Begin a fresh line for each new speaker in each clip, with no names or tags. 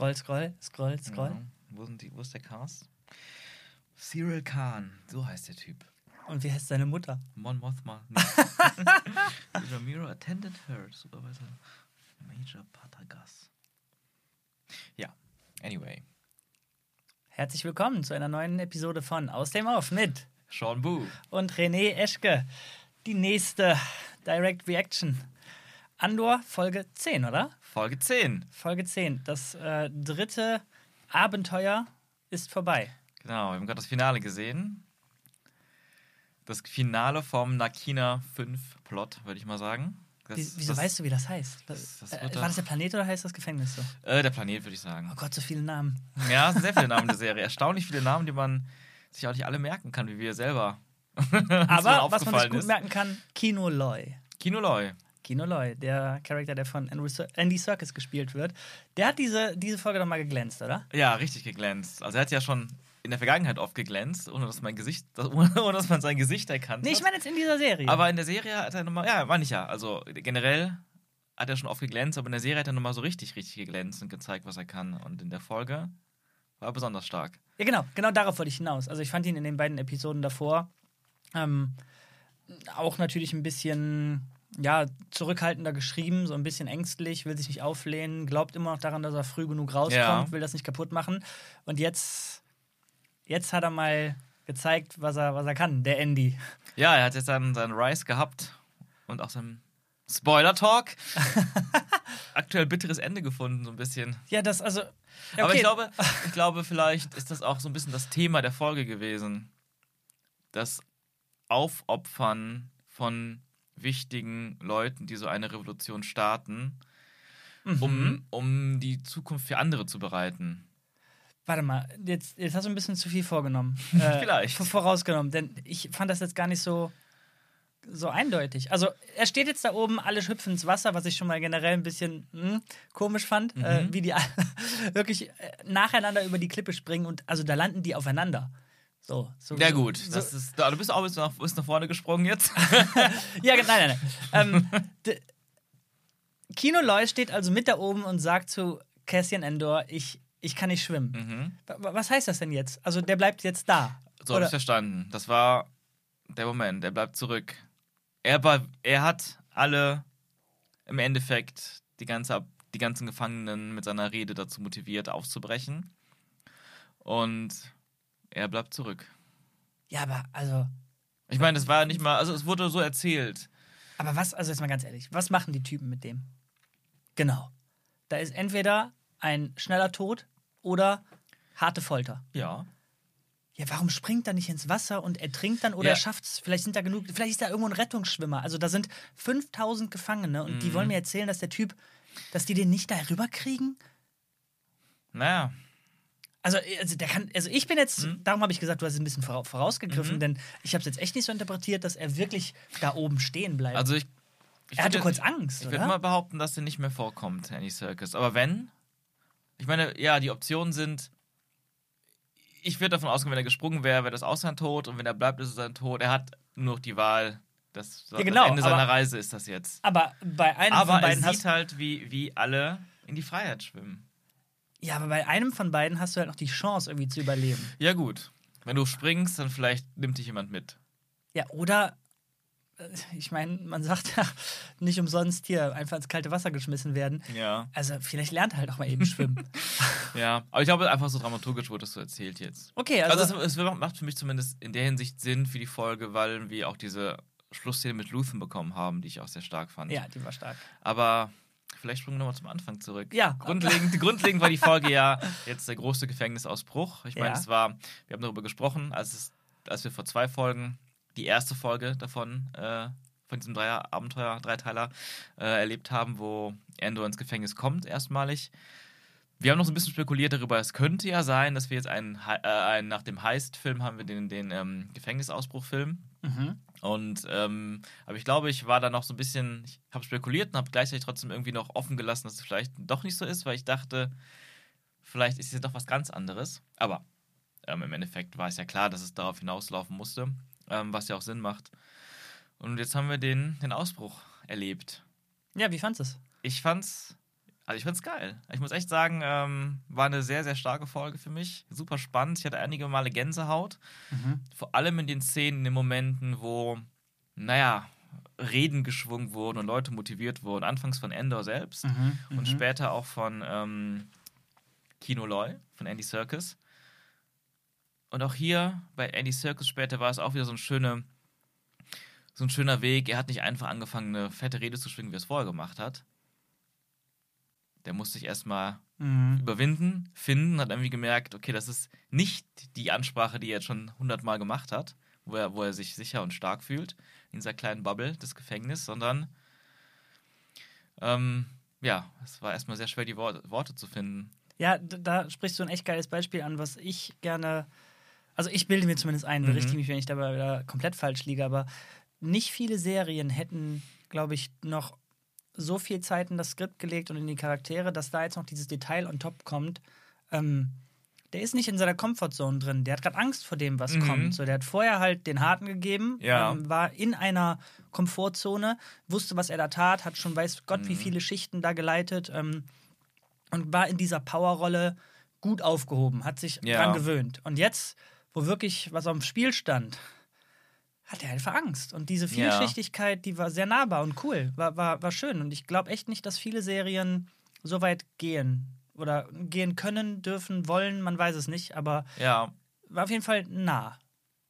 Scroll, scroll, scroll, scroll.
Ja. Wo, sind die, wo ist der Cast? Cyril Khan, so heißt der Typ.
Und wie heißt seine Mutter?
Mon Mothma. Nee. Ramiro attended her, Supervisor Major Patagas. Ja, anyway.
Herzlich willkommen zu einer neuen Episode von Aus dem Off mit
Sean Boo.
und René Eschke. Die nächste Direct Reaction. Andor, Folge 10, oder?
Folge 10.
Folge 10. Das äh, dritte Abenteuer ist vorbei.
Genau, wir haben gerade das Finale gesehen. Das Finale vom Nakina 5 Plot, würde ich mal sagen. Das,
Wie, wieso
das,
weißt du, wie das heißt?
das- das
äh, war das der Planet oder heißt das Gefängnis so?
Äh, der Planet, würde ich sagen.
Oh Gott, so viele Namen.
Ja, sehr viele Namen der Serie. Erstaunlich viele Namen, die man sich auch nicht alle merken kann, wie wir selber.
Aber was man sich gut
ist.
merken kann, Kino Loy.
Kino Loy.
Kino Loy, der Charakter, der von Andy Serkis gespielt wird, der hat diese, diese Folge doch mal geglänzt, oder?
Ja, richtig geglänzt. Also er hat ja schon in der Vergangenheit oft geglänzt, ohne dass mein Gesicht, ohne dass man sein Gesicht erkannt
Nee, ich
hat.
meine jetzt in dieser Serie.
Aber in der Serie hat er nochmal, ja, meine ich ja. Also generell hat er schon oft geglänzt, aber in der Serie hat er nochmal so richtig, richtig geglänzt und gezeigt, was er kann. Und in der Folge war er besonders stark.
Ja, genau, genau darauf wollte ich hinaus. Also ich fand ihn in den beiden Episoden davor ähm, auch natürlich ein bisschen ja, zurückhaltender geschrieben, so ein bisschen ängstlich, will sich nicht auflehnen, glaubt immer noch daran, dass er früh genug rauskommt,
Ja.
will das nicht kaputt machen. Und jetzt, jetzt hat er mal gezeigt, was er, was er kann, der Andy.
Ja, er hat jetzt seinen, seinen Rise gehabt und auch seinen Spoiler-Talk. Aktuell bitteres Ende gefunden, so ein bisschen.
Ja, das, also. Ja,
Aber
okay.
ich glaube, ich glaube, vielleicht ist das auch so ein bisschen das Thema der Folge gewesen. Das Aufopfern von wichtigen Leuten, die so eine Revolution starten,
Mhm.
um, um die Zukunft für andere zu bereiten.
Warte mal, jetzt, jetzt hast du ein bisschen zu viel vorgenommen. Äh,
Vielleicht.
Vorausgenommen, denn ich fand das jetzt gar nicht so, so eindeutig. Also, er steht jetzt da oben, alle hüpfen ins Wasser, was ich schon mal generell ein bisschen hm, komisch fand, äh, wie die alle wirklich äh, nacheinander über die Klippe springen und also da landen die aufeinander. So, so,
Ja,
so-
gut.
So,
Das ist, du bist auch bis nach, bist nach vorne gesprungen jetzt.
ja, nein, nein, nein. ähm, Kino Loy steht also mit da oben und sagt zu Cassian Endor, ich, ich kann nicht schwimmen.
mhm.
Wa- Was heißt das denn jetzt? Also der bleibt jetzt da.
So habe
Oder-
ich verstanden. Das war der Moment. Er bleibt zurück. Er, war, er hat alle im Endeffekt die, ganze, die ganzen Gefangenen mit seiner Rede dazu motiviert, aufzubrechen. Und er bleibt zurück.
Ja, aber also,
Ich meine, es war nicht mal, also es wurde so erzählt.
aber was, also jetzt mal ganz ehrlich, was machen die Typen mit dem? Genau. Da ist entweder ein schneller Tod oder harte Folter.
Ja.
Ja, warum springt er nicht ins Wasser und ertrinkt dann oder
Ja.
schafft es? Vielleicht sind da genug, vielleicht ist da irgendwo ein Rettungsschwimmer. Also da sind 5000 Gefangene und die wollen mir erzählen, dass der Typ, dass die den nicht da rüberkriegen?
Naja.
Also, also, der kann, also ich bin jetzt,
Mhm.
darum habe ich gesagt, du hast es ein bisschen vora- vorausgegriffen, denn ich habe es jetzt echt nicht so interpretiert, dass er wirklich da oben stehen bleibt.
Also ich. ich
er hatte
würde-
kurz Angst,
Ich würde mal behaupten, dass er nicht mehr vorkommt, Andy Circus. Aber wenn, ich meine, ja, die Optionen sind, ich würde davon ausgehen, wenn er gesprungen wäre, wäre das auch sein Tod und wenn er bleibt, ist es sein Tod. Er hat nur noch die Wahl. Das,
Ja, genau,
das Ende seiner
aber-
Reise ist das jetzt.
aber bei einem
Aber
von
er
beiden
sieht
hast
halt, wie, wie alle in die Freiheit schwimmen.
Ja, aber bei einem von beiden hast du halt noch die Chance irgendwie zu überleben.
Ja, gut. Wenn du springst, dann vielleicht nimmt dich jemand mit.
Ja, oder äh, ich meine, man sagt ja nicht umsonst hier einfach ins kalte Wasser geschmissen werden.
Ja.
Also vielleicht lernt er halt auch mal eben schwimmen.
Ja. Aber ich glaube, einfach so dramaturgisch wurde das so erzählt jetzt.
Okay,
Also,
also,
es, es macht für mich zumindest in der Hinsicht Sinn für die Folge, weil wir auch diese Schlussszene mit Luthen bekommen haben, die ich auch sehr stark fand.
ja, die war stark.
Aber vielleicht springen wir nochmal zum Anfang zurück.
Ja.
Grundlegend, grundlegend war die Folge ja jetzt der große Gefängnisausbruch. Ich meine,
Ja.
es war, wir haben darüber gesprochen, als, es, als wir vor zwei Folgen die erste Folge davon, äh, von diesem Dreier Abenteuer, Dreiteiler, äh, erlebt haben, wo Endor ins Gefängnis kommt, erstmalig. Wir haben noch so ein bisschen spekuliert darüber, es könnte ja sein, dass wir jetzt einen, äh, einen nach dem Heist-Film haben wir den, den ähm, Gefängnisausbruch-Film.
Mhm.
Und ähm, aber ich glaube, ich war da noch so ein bisschen, ich habe spekuliert und habe gleichzeitig trotzdem irgendwie noch offen gelassen, dass es vielleicht doch nicht so ist, weil ich dachte, vielleicht ist es ja doch was ganz anderes. Aber ähm, im Endeffekt war es ja klar, dass es darauf hinauslaufen musste, ähm, was ja auch Sinn macht. Und jetzt haben wir den, den Ausbruch erlebt.
Ja, wie fandest du es?
Ich fand's Also ich find's geil. Ich muss echt sagen, ähm, war eine sehr, sehr starke Folge für mich. Super spannend. Ich hatte einige Male Gänsehaut.
Mhm.
Vor allem in den Szenen, in den Momenten, wo, naja, Reden geschwungen wurden und Leute motiviert wurden. Anfangs von Endor selbst
Mhm.
und später auch von ähm, Kino Loy, von Andy Serkis. Und auch hier bei Andy Serkis später war es auch wieder so ein, schöne, so ein schöner Weg. Er hat nicht einfach angefangen, eine fette Rede zu schwingen, wie er es vorher gemacht hat. Der musste sich erstmal
Mhm.
überwinden, finden, hat irgendwie gemerkt, okay, das ist nicht die Ansprache, die er jetzt schon hundertmal gemacht hat, wo er, wo er sich sicher und stark fühlt in dieser kleinen Bubble des Gefängnisses, sondern ähm, ja, es war erstmal sehr schwer, die Wor Worte zu finden.
Ja, da sprichst du ein echt geiles Beispiel an, was ich gerne. Also, ich bilde mir zumindest ein,
Mhm.
berichte mich, wenn ich dabei wieder komplett falsch liege, aber nicht viele Serien hätten, glaube ich, noch so viel Zeit in das Skript gelegt und in die Charaktere, dass da jetzt noch dieses Detail on top kommt. Ähm, der ist nicht in seiner Comfortzone drin. Der hat gerade Angst vor dem, was
Mhm.
kommt. So, der hat vorher halt den Harten gegeben,
Ja.
ähm, war in einer Komfortzone, wusste, was er da tat, hat schon weiß Gott, wie
Mhm.
viele Schichten da geleitet. Ähm, und war in dieser Powerrolle gut aufgehoben, hat sich
Ja.
dran gewöhnt. Und jetzt, wo wirklich was auf dem Spiel stand, hat er einfach Angst. Und diese
Ja.
Vielschichtigkeit, die war sehr nahbar und cool, war, war, war schön. Und ich glaube echt nicht, dass viele Serien so weit gehen. Oder gehen können, dürfen, wollen, man weiß es nicht, aber
Ja,
war auf jeden Fall nah.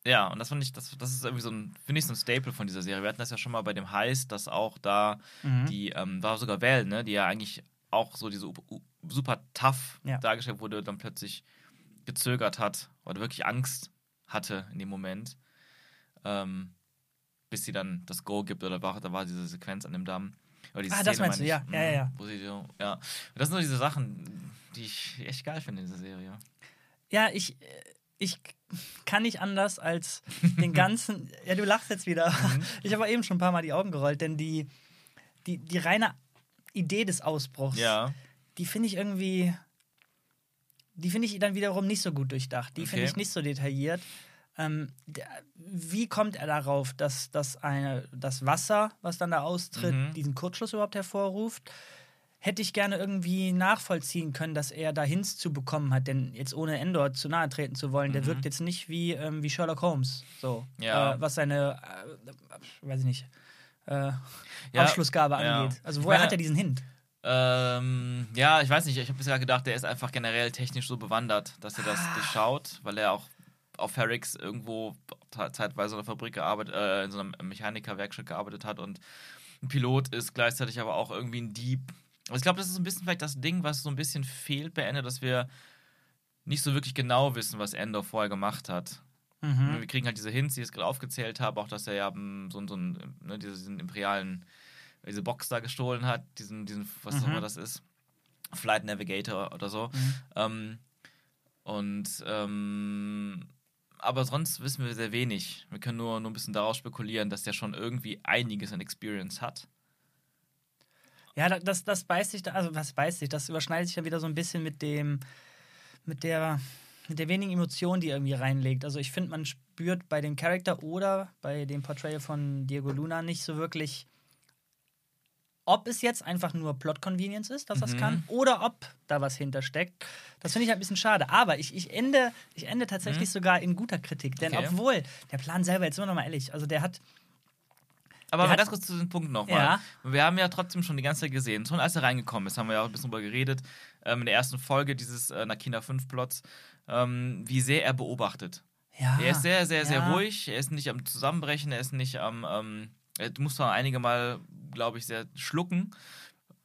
ja, und das fand ich, das, das ist irgendwie so ein, finde ich, so ein Staple von dieser Serie. Wir hatten das ja schon mal bei dem Heist, dass auch da
Mhm.
die, ähm, war sogar Val, ne, die ja eigentlich auch so diese super tough
Ja.
dargestellt wurde, dann plötzlich gezögert hat oder wirklich Angst hatte in dem Moment, ähm, bis sie dann das Go gibt oder war, da war diese Sequenz an dem Damm. Oder diese
Ah, das
Szene,
meinst du, ja.
ich,
Ja, ja, ja.
mhm, Wo sie so, ja. Das sind so diese Sachen, die ich echt geil finde in dieser Serie.
Ja, ich, ich kann nicht anders als den ganzen. ja, du lachst jetzt wieder.
Mhm.
Ich habe eben schon ein paar Mal die Augen gerollt, denn die, die, die reine Idee des Ausbruchs,
Ja,
die finde ich irgendwie. Die finde ich dann wiederum nicht so gut durchdacht. Die finde
Okay.
ich nicht so detailliert. Ähm, der, wie kommt er darauf, dass, dass eine, das Wasser, was dann da austritt,
Mhm.
diesen Kurzschluss überhaupt hervorruft? Hätte ich gerne irgendwie nachvollziehen können, dass er da hinzubekommen hat, denn jetzt ohne Endor zu nahe treten zu wollen, der
Mhm.
wirkt jetzt nicht wie, ähm, wie Sherlock Holmes, so,
Ja.
äh, was seine, äh, weiß ich nicht, äh,
Ja,
Aufschlussgabe
ja.
angeht. Also
Ich
woher
meine-
hat er diesen Hint?
Ähm, ja, ich weiß nicht. Ich habe bisher gedacht, der ist einfach generell technisch so bewandert, dass er das
Ah.
durchschaut, weil er auch auf Ferrix irgendwo zeitweise in einer Fabrik gearbeitet, äh, in so einem Mechanikerwerkstatt gearbeitet hat und ein Pilot ist, gleichzeitig aber auch irgendwie ein Dieb. Also ich glaube, das ist ein bisschen vielleicht das Ding, was so ein bisschen fehlt bei Ende, dass wir nicht so wirklich genau wissen, was Endor vorher gemacht hat.
Mhm.
Wir kriegen halt diese Hints, die ich jetzt gerade aufgezählt habe, auch dass er ja ähm, so, so einen, ne, diesen imperialen, diese Box da gestohlen hat, diesen, diesen was auch
Mhm.
immer das ist, Flight Navigator oder so.
Mhm.
Ähm, und ähm, aber sonst wissen wir sehr wenig. Wir können nur, nur ein bisschen daraus spekulieren, dass der schon irgendwie einiges an Experience hat.
Ja, da- das, das beißt sich, also was beißt sich, das überschneidet sich ja wieder so ein bisschen mit dem, mit der, mit der wenigen Emotion, die er irgendwie reinlegt. Also ich finde, man spürt bei dem Charakter oder bei dem Portrayal von Diego Luna nicht so wirklich, ob es jetzt einfach nur Plot-Convenience ist, dass das
Mhm.
kann, oder ob da was hintersteckt. Das finde ich halt ein bisschen schade. Aber ich, ich, ende, ich ende tatsächlich
Mhm.
sogar in guter Kritik. Denn
Okay.
obwohl, der Plan selber, jetzt sind wir noch mal ehrlich, also der hat
Aber mal ganz kurz zu diesem Punkt nochmal.
Ja.
Wir haben ja trotzdem schon die ganze Zeit gesehen, schon als er reingekommen ist, haben wir ja auch ein bisschen drüber geredet, ähm, in der ersten Folge dieses äh, Nakina 5 Plots, ähm, wie sehr er beobachtet.
ja,
Er ist sehr, sehr, sehr
ja.
ruhig, er ist nicht am Zusammenbrechen, er ist nicht am, ähm, er muss zwar einige Mal, glaube ich, sehr schlucken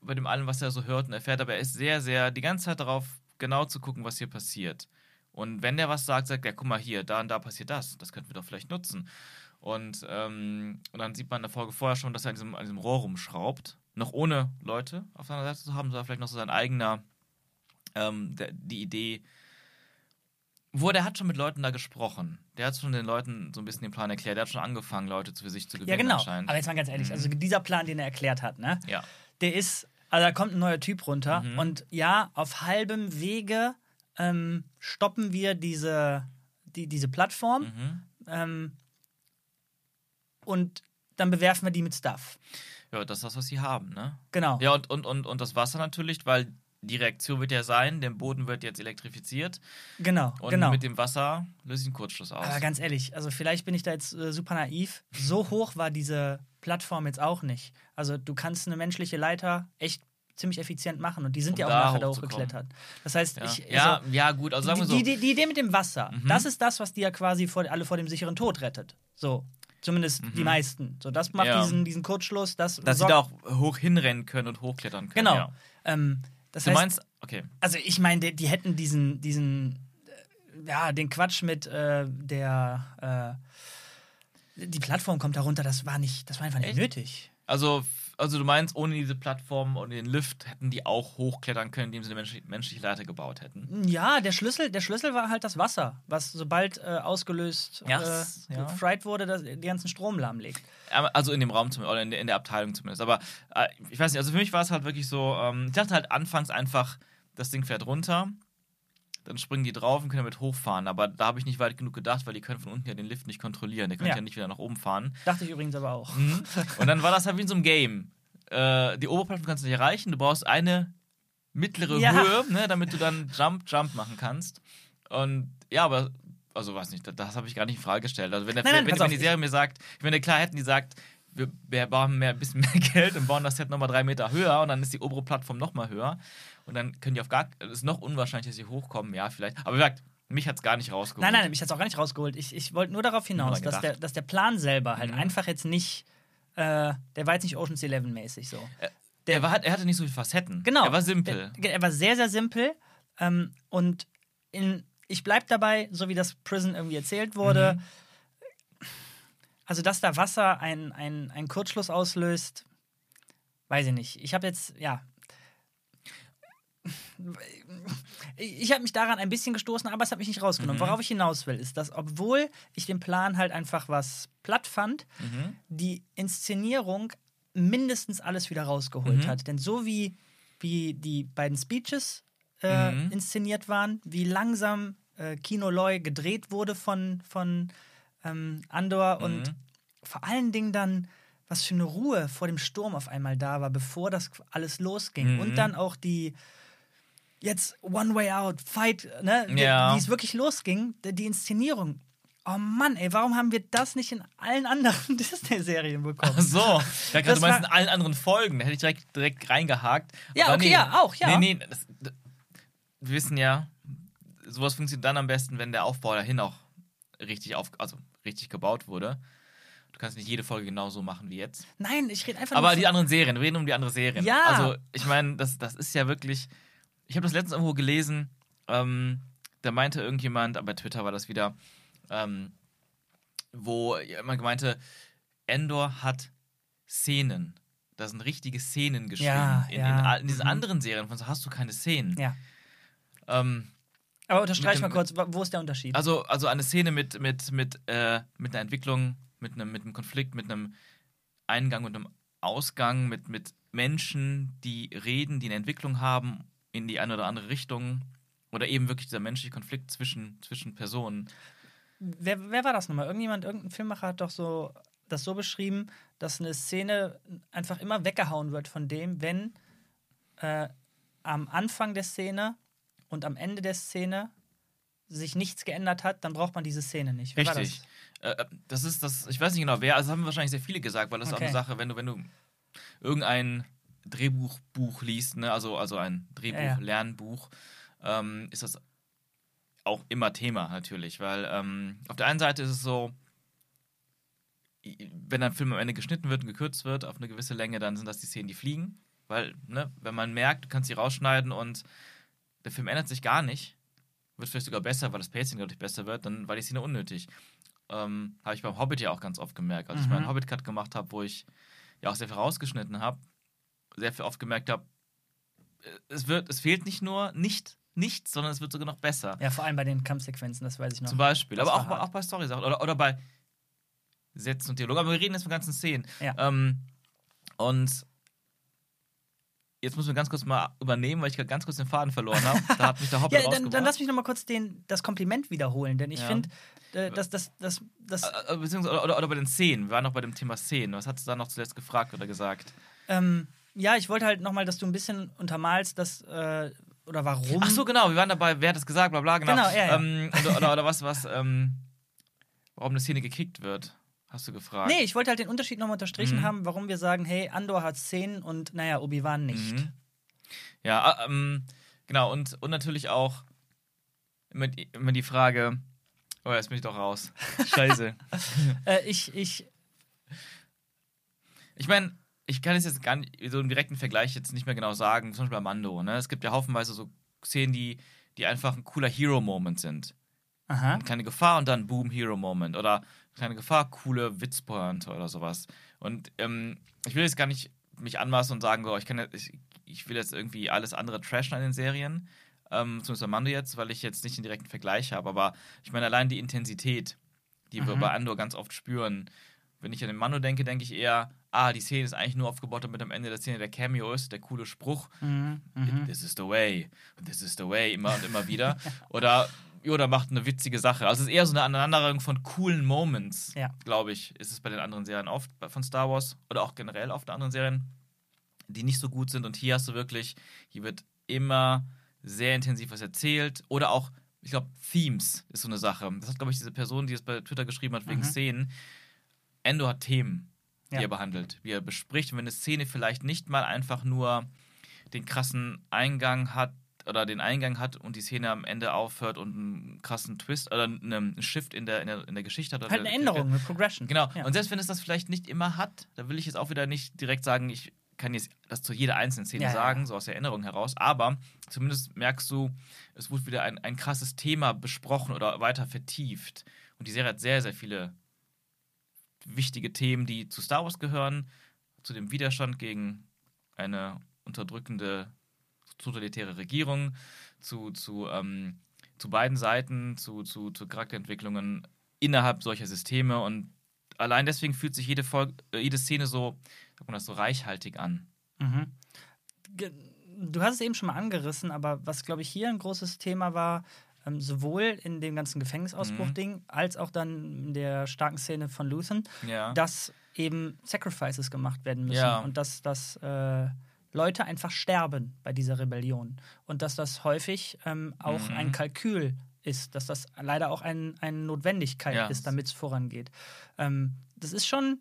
bei dem allem, was er so hört und erfährt, aber er ist sehr, sehr die ganze Zeit darauf, genau zu gucken, was hier passiert. Und wenn der was sagt, sagt er, guck mal hier, da und da passiert das, das könnten wir doch vielleicht nutzen. Und, ähm, und dann sieht man in der Folge vorher schon, dass er an diesem, an diesem Rohr rumschraubt, noch ohne Leute auf seiner Seite zu haben, sondern vielleicht noch so sein eigener, ähm, der, die Idee, wo der hat schon mit Leuten da gesprochen. Der hat schon den Leuten so ein bisschen den Plan erklärt. Der hat schon angefangen, Leute für sich zu gewinnen
Ja, genau. Aber jetzt mal ganz ehrlich,
Mhm.
also dieser Plan, den er erklärt hat, ne?
ja.
Der ist, also da kommt ein neuer Typ runter
Mhm.
und ja, auf halbem Wege ähm, stoppen wir diese, die, diese Plattform
Mhm.
ähm, und dann bewerfen wir die mit Stuff.
Ja, das ist das, was sie haben, ne?
Genau.
Ja, und, und, und, und das Wasser natürlich, weil die Reaktion wird ja sein, der Boden wird jetzt elektrifiziert
Genau,
und
genau.
mit dem Wasser löse ich einen Kurzschluss aus.
Aber ganz ehrlich, also vielleicht bin ich da jetzt äh, super naiv. So hoch war diese Plattform jetzt auch nicht. Also du kannst eine menschliche Leiter echt ziemlich effizient machen und die sind
Um
ja auch
da
nachher da hochgeklettert. Das heißt,
ja.
ich.
ja,
Also,
ja, gut, also sagen wir
die,
so.
die, die Idee mit dem Wasser,
Mhm.
das ist das, was die ja quasi vor, alle vor dem sicheren Tod rettet. So. Zumindest die meisten. So, das macht
Mhm. Ja.
diesen, diesen Kurzschluss. Das
dass sie da auch hoch hinrennen können und hochklettern können.
Genau.
Ja.
Ähm, das
Du
heißt,
meinst, okay.
also ich meine, die, die hätten diesen, diesen, äh, ja, den Quatsch mit äh, der, äh, die Plattform kommt darunter, das war nicht, das war einfach nicht
Echt?
nötig.
Also, also du meinst, ohne diese Plattform und den Lift hätten die auch hochklettern können, indem sie eine menschliche, menschliche Leiter gebaut hätten.
Ja, der Schlüssel, der Schlüssel war halt das Wasser, was sobald äh, ausgelöst
Ja,
äh,
ja.
gefried wurde, das, den ganzen Strom lahmlegt.
Also in dem Raum zumindest, oder in der, in der Abteilung zumindest. Aber äh, ich weiß nicht, also für mich war es halt wirklich so, ähm, ich dachte halt anfangs einfach, das Ding fährt runter, dann springen die drauf und können damit hochfahren. Aber da habe ich nicht weit genug gedacht, weil die können von unten ja den Lift nicht kontrollieren. Der kann ja.
Ja.
nicht wieder nach oben fahren.
Dachte ich übrigens aber auch.
Mhm. Und dann war das halt wie in so einem Game. Äh, die Oberplattform kannst du nicht erreichen, du brauchst eine mittlere
Ja.
Höhe, ne, damit du dann Jump, Jump machen kannst. Und ja, aber, also weiß nicht, das, das habe ich gar nicht in Frage gestellt. Also wenn, der,
Nein, nein,
wenn, wenn die Serie mir sagt, ich meine, klar hätten die gesagt, wir, wir brauchen mehr, ein bisschen mehr Geld und bauen das Set nochmal drei Meter höher und dann ist die obere Plattform nochmal höher. Und dann können die auf gar, es ist noch unwahrscheinlich, dass sie hochkommen, ja, vielleicht. Aber wie gesagt, mich hat es gar nicht rausgeholt.
Nein, nein, mich hat es auch gar nicht rausgeholt. Ich, ich wollte nur darauf hinaus, dass der, dass der Plan selber halt
Mhm.
einfach jetzt nicht, äh, der war jetzt nicht Ocean's Eleven mäßig so.
Der war, er hatte nicht so viele Facetten.
Genau.
Er war simpel.
Der, er war sehr, sehr simpel. Ähm, und in, ich bleib dabei, so wie das Prison irgendwie erzählt wurde.
Mhm.
Also, dass da Wasser einen ein Kurzschluss auslöst, weiß ich nicht. Ich habe jetzt, ja. Ich habe mich daran ein bisschen gestoßen, aber es hat mich nicht rausgenommen.
Mhm.
Worauf ich hinaus will, ist, dass, obwohl ich den Plan halt einfach was platt fand,
Mhm.
die Inszenierung mindestens alles wieder rausgeholt
Mhm.
hat. Denn so wie, wie die beiden Speeches äh,
Mhm.
inszeniert waren, wie langsam äh, Kino Loy gedreht wurde von, von ähm, Andor und
Mhm.
vor allen Dingen dann, was für eine Ruhe vor dem Sturm auf einmal da war, bevor das alles losging.
Mhm.
Und dann auch die jetzt One Way Out, Fight, ne?
Ja.
Wie es wirklich losging, die die Inszenierung. Oh Mann, ey, warum haben wir das nicht in allen anderen Disney-Serien bekommen?
Ach so, ja, du meinst in allen anderen Folgen, da hätte ich direkt, direkt reingehakt.
Ja,
Aber
okay, ja, auch, ja.
Nee, nee, das, das, wir wissen ja, sowas funktioniert dann am besten, wenn der Aufbau dahin auch richtig, auf, also richtig gebaut wurde. Du kannst nicht jede Folge genauso machen wie jetzt.
Nein, ich rede einfach
Aber
nur
die
von-
anderen Serien, wir reden um die anderen Serien.
Ja.
Also, ich meine, das, das ist ja wirklich. Ich habe das letztens irgendwo gelesen, ähm, da meinte irgendjemand, aber bei Twitter war das wieder, ähm, wo jemand meinte, Endor hat Szenen. Da sind richtige Szenen geschrieben.
Ja,
in,
ja.
in, in diesen
Mhm.
anderen Serien von so hast du keine Szenen.
Ja.
Ähm,
Aber unterstreich mal kurz, wo ist der Unterschied?
also, also eine Szene mit, mit, mit, äh, mit einer Entwicklung, mit einem, mit einem Konflikt, mit einem Eingang und einem Ausgang, mit, mit Menschen, die reden, die eine Entwicklung haben in die eine oder andere Richtung. Oder eben wirklich dieser menschliche Konflikt zwischen, zwischen Personen.
Wer, wer war das nochmal? Irgendjemand, irgendein Filmmacher hat doch so das so beschrieben, dass eine Szene einfach immer weggehauen wird von dem, wenn äh, am Anfang der Szene und am Ende der Szene sich nichts geändert hat, dann braucht man diese Szene nicht. Wer war
Richtig. Äh, äh, das ist das, ich weiß nicht genau wer, also das haben wahrscheinlich sehr viele gesagt, weil das ist auch
Okay.
eine Sache, wenn du, wenn du irgendein Drehbuchbuch liest, ne, also, also ein Drehbuch,
Ja,
ähm, ist das auch immer Thema natürlich, weil ähm, auf der einen Seite ist es so, wenn ein Film am Ende geschnitten wird und gekürzt wird auf eine gewisse Länge, dann sind das die Szenen, die fliegen, weil, ne, wenn man merkt, du kannst sie rausschneiden und der Film ändert sich gar nicht, wird vielleicht sogar besser, weil das Pacing dadurch besser wird, dann war die Szene unnötig. Ähm, habe ich beim Hobbit ja auch ganz oft gemerkt. Als ich
Mhm.
meinen Hobbit-Cut gemacht habe, wo ich ja auch sehr viel rausgeschnitten habe, sehr viel oft gemerkt habe, es, wird, es fehlt nicht nur nicht nichts, sondern es wird sogar noch besser.
Ja, vor allem bei den Kampfsequenzen, das weiß ich noch.
Zum Beispiel.
Das
Aber auch, bei- auch bei Story-Sachen oder, oder bei Sätzen und Dialogen. Aber wir reden jetzt von ganzen Szenen.
Ja.
Ähm, und jetzt müssen wir ganz kurz mal übernehmen, weil ich gerade ganz kurz den Faden verloren habe. Da hat mich der Hobbit
Ja, dann, dann lass mich noch mal kurz den, das Kompliment wiederholen, denn ich
Ja.
finde, äh, dass das, das, das,
Äh, äh, Beziehungsweise, oder, oder bei den Szenen. Wir waren noch bei dem Thema Szenen. Was hast du da noch zuletzt gefragt oder gesagt?
ähm, ja, ich wollte halt noch mal, dass du ein bisschen untermalst, das, äh, oder warum.
Ach so, genau. Wir waren dabei, wer hat es gesagt, bla bla, genau.
Genau, ja, ja.
Ähm, oder, oder, oder was, was, ähm, warum eine Szene gekickt wird, hast du gefragt.
Nee, ich wollte halt den Unterschied nochmal unterstrichen
Mhm.
haben, warum wir sagen, hey, Andor hat Szenen und naja, Obi-Wan nicht.
Mhm. Ja, äh, ähm, genau. Und, und natürlich auch immer die, immer die Frage, oh, jetzt bin ich doch raus. Scheiße.
Äh, ich, ich,
Ich meine, ich kann es jetzt gar nicht, so im direkten Vergleich jetzt nicht mehr genau sagen, zum Beispiel bei Mando. Ne? Es gibt ja haufenweise so Szenen, die, die einfach ein cooler Hero-Moment sind.
aha.
Keine Gefahr und dann Boom, Hero-Moment. Oder keine Gefahr, coole Witzpointe oder sowas. Und ähm, ich will jetzt gar nicht mich anmaßen und sagen, so, ich, kann jetzt, ich, ich will jetzt irgendwie alles andere trashen an den Serien. Ähm, zumindest bei Mando jetzt, weil ich jetzt nicht den direkten Vergleich habe. Aber ich meine, allein die Intensität, die wir
Mhm.
bei Andor ganz oft spüren. Wenn ich an den Mando denke, denke ich eher, ah, die Szene ist eigentlich nur aufgebaut, damit am Ende der Szene der Cameo ist, der coole Spruch.
Mhm. Mhm.
This is the way, this is the way, immer und immer wieder. Oder Yoda macht eine witzige Sache. Also es ist eher so eine Aneinanderreihung von coolen Moments,
Ja.
glaube ich, ist es bei den anderen Serien oft, von Star Wars oder auch generell auf den anderen Serien, die nicht so gut sind. Und hier hast du wirklich, hier wird immer sehr intensiv was erzählt. Oder auch, ich glaube, Themes ist so eine Sache. Das hat, glaube ich, diese Person, die es bei Twitter geschrieben hat, wegen
Mhm.
Szenen. Endo hat Themen, die
Ja.
er behandelt, wie er bespricht. Und wenn eine Szene vielleicht nicht mal einfach nur den krassen Eingang hat oder den Eingang hat und die Szene am Ende aufhört und einen krassen Twist oder einen Shift in der, in der, in der Geschichte hat. Oder
Halt eine
der-
Änderung, eine Progression.
Genau.
Ja.
Und selbst wenn es das vielleicht nicht immer hat, da will ich jetzt auch wieder nicht direkt sagen, ich kann jetzt das zu jeder einzelnen Szene
ja,
sagen,
ja.
so aus der Erinnerung heraus, aber zumindest merkst du, es wurde wieder ein, ein krasses Thema besprochen oder weiter vertieft. Und die Serie hat sehr, sehr viele wichtige Themen, die zu Star Wars gehören, zu dem Widerstand gegen eine unterdrückende totalitäre Regierung, zu, zu, ähm, zu beiden Seiten, zu, zu, zu Charakterentwicklungen innerhalb solcher Systeme und allein deswegen fühlt sich jede, Folge, äh, jede Szene so, sagt man das, so reichhaltig an.
Mhm. Du hast es eben schon mal angerissen, aber was, glaube ich, hier ein großes Thema war, ähm, sowohl in dem ganzen Gefängnisausbruch-Ding, als auch dann in der starken Szene von Luthen,
Ja.
dass eben Sacrifices gemacht werden müssen
Ja.
und dass, dass äh, Leute einfach sterben bei dieser Rebellion und dass das häufig ähm, auch
Mhm.
ein Kalkül ist, dass das leider auch ein, eine Notwendigkeit
Ja.
ist, damit es vorangeht. Ähm, das ist schon,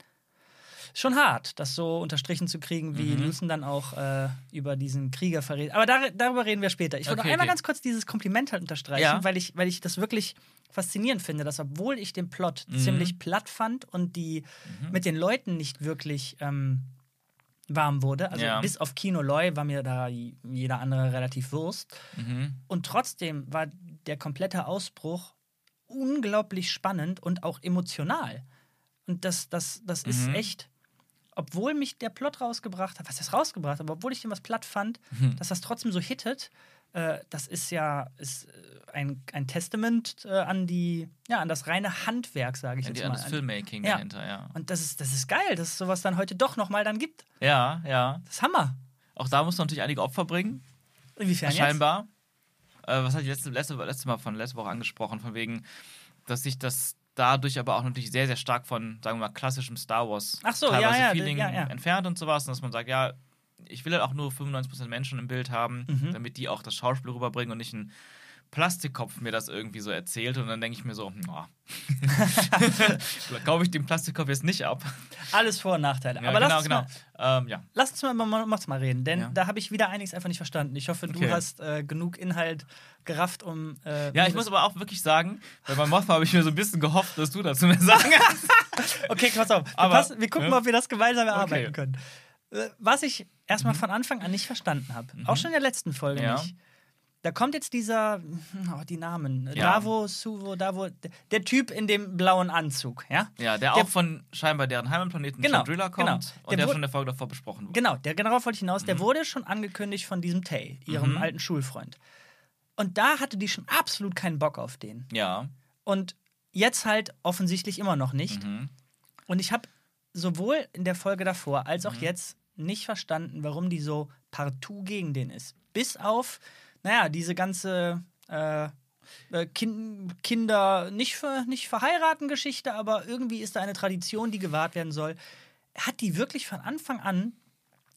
schon hart, das so unterstrichen zu kriegen, wie
Mhm.
Lucen dann auch äh, über diesen Krieger verrät. Aber dar darüber reden wir später. Ich wollte
Okay,
noch einmal
okay.
ganz kurz dieses Kompliment halt unterstreichen,
Ja.
weil, ich, weil ich das wirklich faszinierend finde, dass obwohl ich den Plot
Mhm.
ziemlich platt fand und die mit den Leuten nicht wirklich ähm, warm wurde, also
Ja.
bis auf Kino Loy war mir da jeder andere relativ Wurst.
Mhm.
Und trotzdem war der komplette Ausbruch unglaublich spannend und auch emotional. Und das, das, das ist
Mhm.
echt, obwohl mich der Plot rausgebracht hat, was ist rausgebracht, aber obwohl ich den was platt fand,
Mhm.
dass das trotzdem so hittet, äh, das ist ja ist, äh, ein, ein Testament äh, an die, ja, an das reine Handwerk, sage ich
Ja,
jetzt
die,
mal.
an das Filmmaking
Ja.
dahinter, ja.
Und das ist, das ist geil, dass es sowas dann heute doch nochmal dann gibt.
Ja, ja.
Das ist Hammer.
Auch da muss man natürlich einige Opfer bringen.
Inwiefern jetzt?
scheinbar. Äh, was hatte ich letzte, letzte, letzte Mal von letzte Woche angesprochen, von wegen, dass sich das dadurch aber auch natürlich sehr, sehr stark von, sagen wir mal, klassischem Star Wars
so,
teilweise
ja,
Feeling
ja, ja.
entfernt und sowas. Und dass man sagt, ja, ich will halt auch nur 95% Menschen im Bild haben,
Mhm.
damit die auch das Schauspiel rüberbringen und nicht ein Plastikkopf mir das irgendwie so erzählt. Und dann denke ich mir so, oh, kaufe ich den Plastikkopf jetzt nicht ab.
Alles Vor- und Nachteile.
Ja,
aber
genau,
lass uns
genau.
mal,
Ähm, ja.
Lass uns mal, mal, mal, mal reden, denn
Ja.
da habe ich wieder einiges einfach nicht verstanden. Ich hoffe, du
Okay.
hast äh, genug Inhalt gerafft, um. Äh,
ja, ich muss aber auch wirklich sagen, bei meinem Mothma habe ich mir so ein bisschen gehofft, dass du dazu mir sagen kannst.
Okay, pass auf. Wir,
Aber-
passen, wir gucken
ja.
mal, ob wir das gemeinsam
Okay.
erarbeiten können. Äh, Was ich erstmal von Anfang an nicht verstanden habe, auch schon in der letzten Folge nicht. Da kommt jetzt dieser, oh, die Namen,
Ja.
Davo, Suvo, Davo, der, der Typ in dem blauen Anzug, ja?
Ja, der,
Der-
auch von scheinbar deren Heimatplaneten
Genau,
Chandrilla kommt
genau.
und
Der
der,
wurde-
schon in der Folge davor besprochen wurde.
Genau, der darauf wollte ich hinaus,
Mhm.
der wurde schon angekündigt von diesem Tay, ihrem
Mhm.
alten Schulfreund. Und da hatte die schon absolut keinen Bock auf den.
Ja.
Und jetzt halt offensichtlich immer noch nicht.
Mhm.
Und ich habe sowohl in der Folge davor als
Mhm.
auch jetzt nicht verstanden, warum die so partout gegen den ist. Bis auf, naja, diese ganze äh, äh, kind, Kinder nicht, ver, nicht verheiraten Geschichte, aber irgendwie ist da eine Tradition, die gewahrt werden soll. Hat die wirklich von Anfang an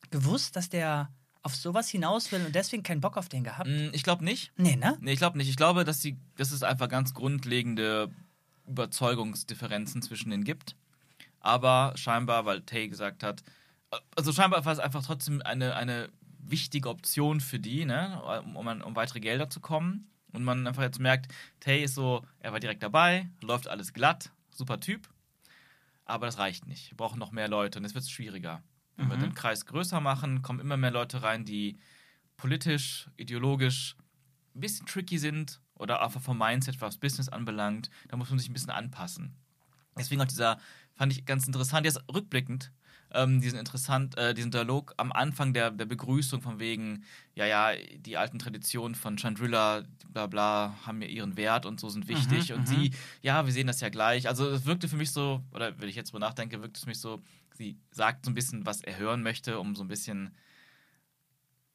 gewusst, dass der auf sowas hinaus will und deswegen keinen Bock auf den gehabt?
Mm, Ich glaube nicht.
Nee, ne?
Nee, ich glaube nicht. Ich glaube, dass, die, dass es einfach ganz grundlegende Überzeugungsdifferenzen zwischen denen gibt. Aber scheinbar, weil Tay gesagt hat, also scheinbar war es einfach trotzdem eine, eine wichtige Option für die, ne, um, um, um weitere Gelder zu kommen. Und man einfach jetzt merkt, Tay ist so, er war direkt dabei, läuft alles glatt, super Typ. Aber das reicht nicht. Wir brauchen noch mehr Leute und es wird schwieriger. Wenn wir
Mhm.
den Kreis größer machen, kommen immer mehr Leute rein, die politisch, ideologisch ein bisschen tricky sind oder einfach vom Mindset, was Business anbelangt. Da muss man sich ein bisschen anpassen. Deswegen auch dieser, fand ich ganz interessant, jetzt rückblickend, ähm, diesen interessant, äh, diesen Dialog am Anfang der, der Begrüßung von wegen, ja, ja, die alten Traditionen von Chandrilla, bla bla, haben ja ihren Wert und so sind wichtig.
Mhm,
und
mhm.
sie, ja, wir sehen das ja gleich. Also es wirkte für mich so, oder wenn ich jetzt drüber nachdenke, wirkt es für mich so, sie sagt so ein bisschen, was er hören möchte, um so ein bisschen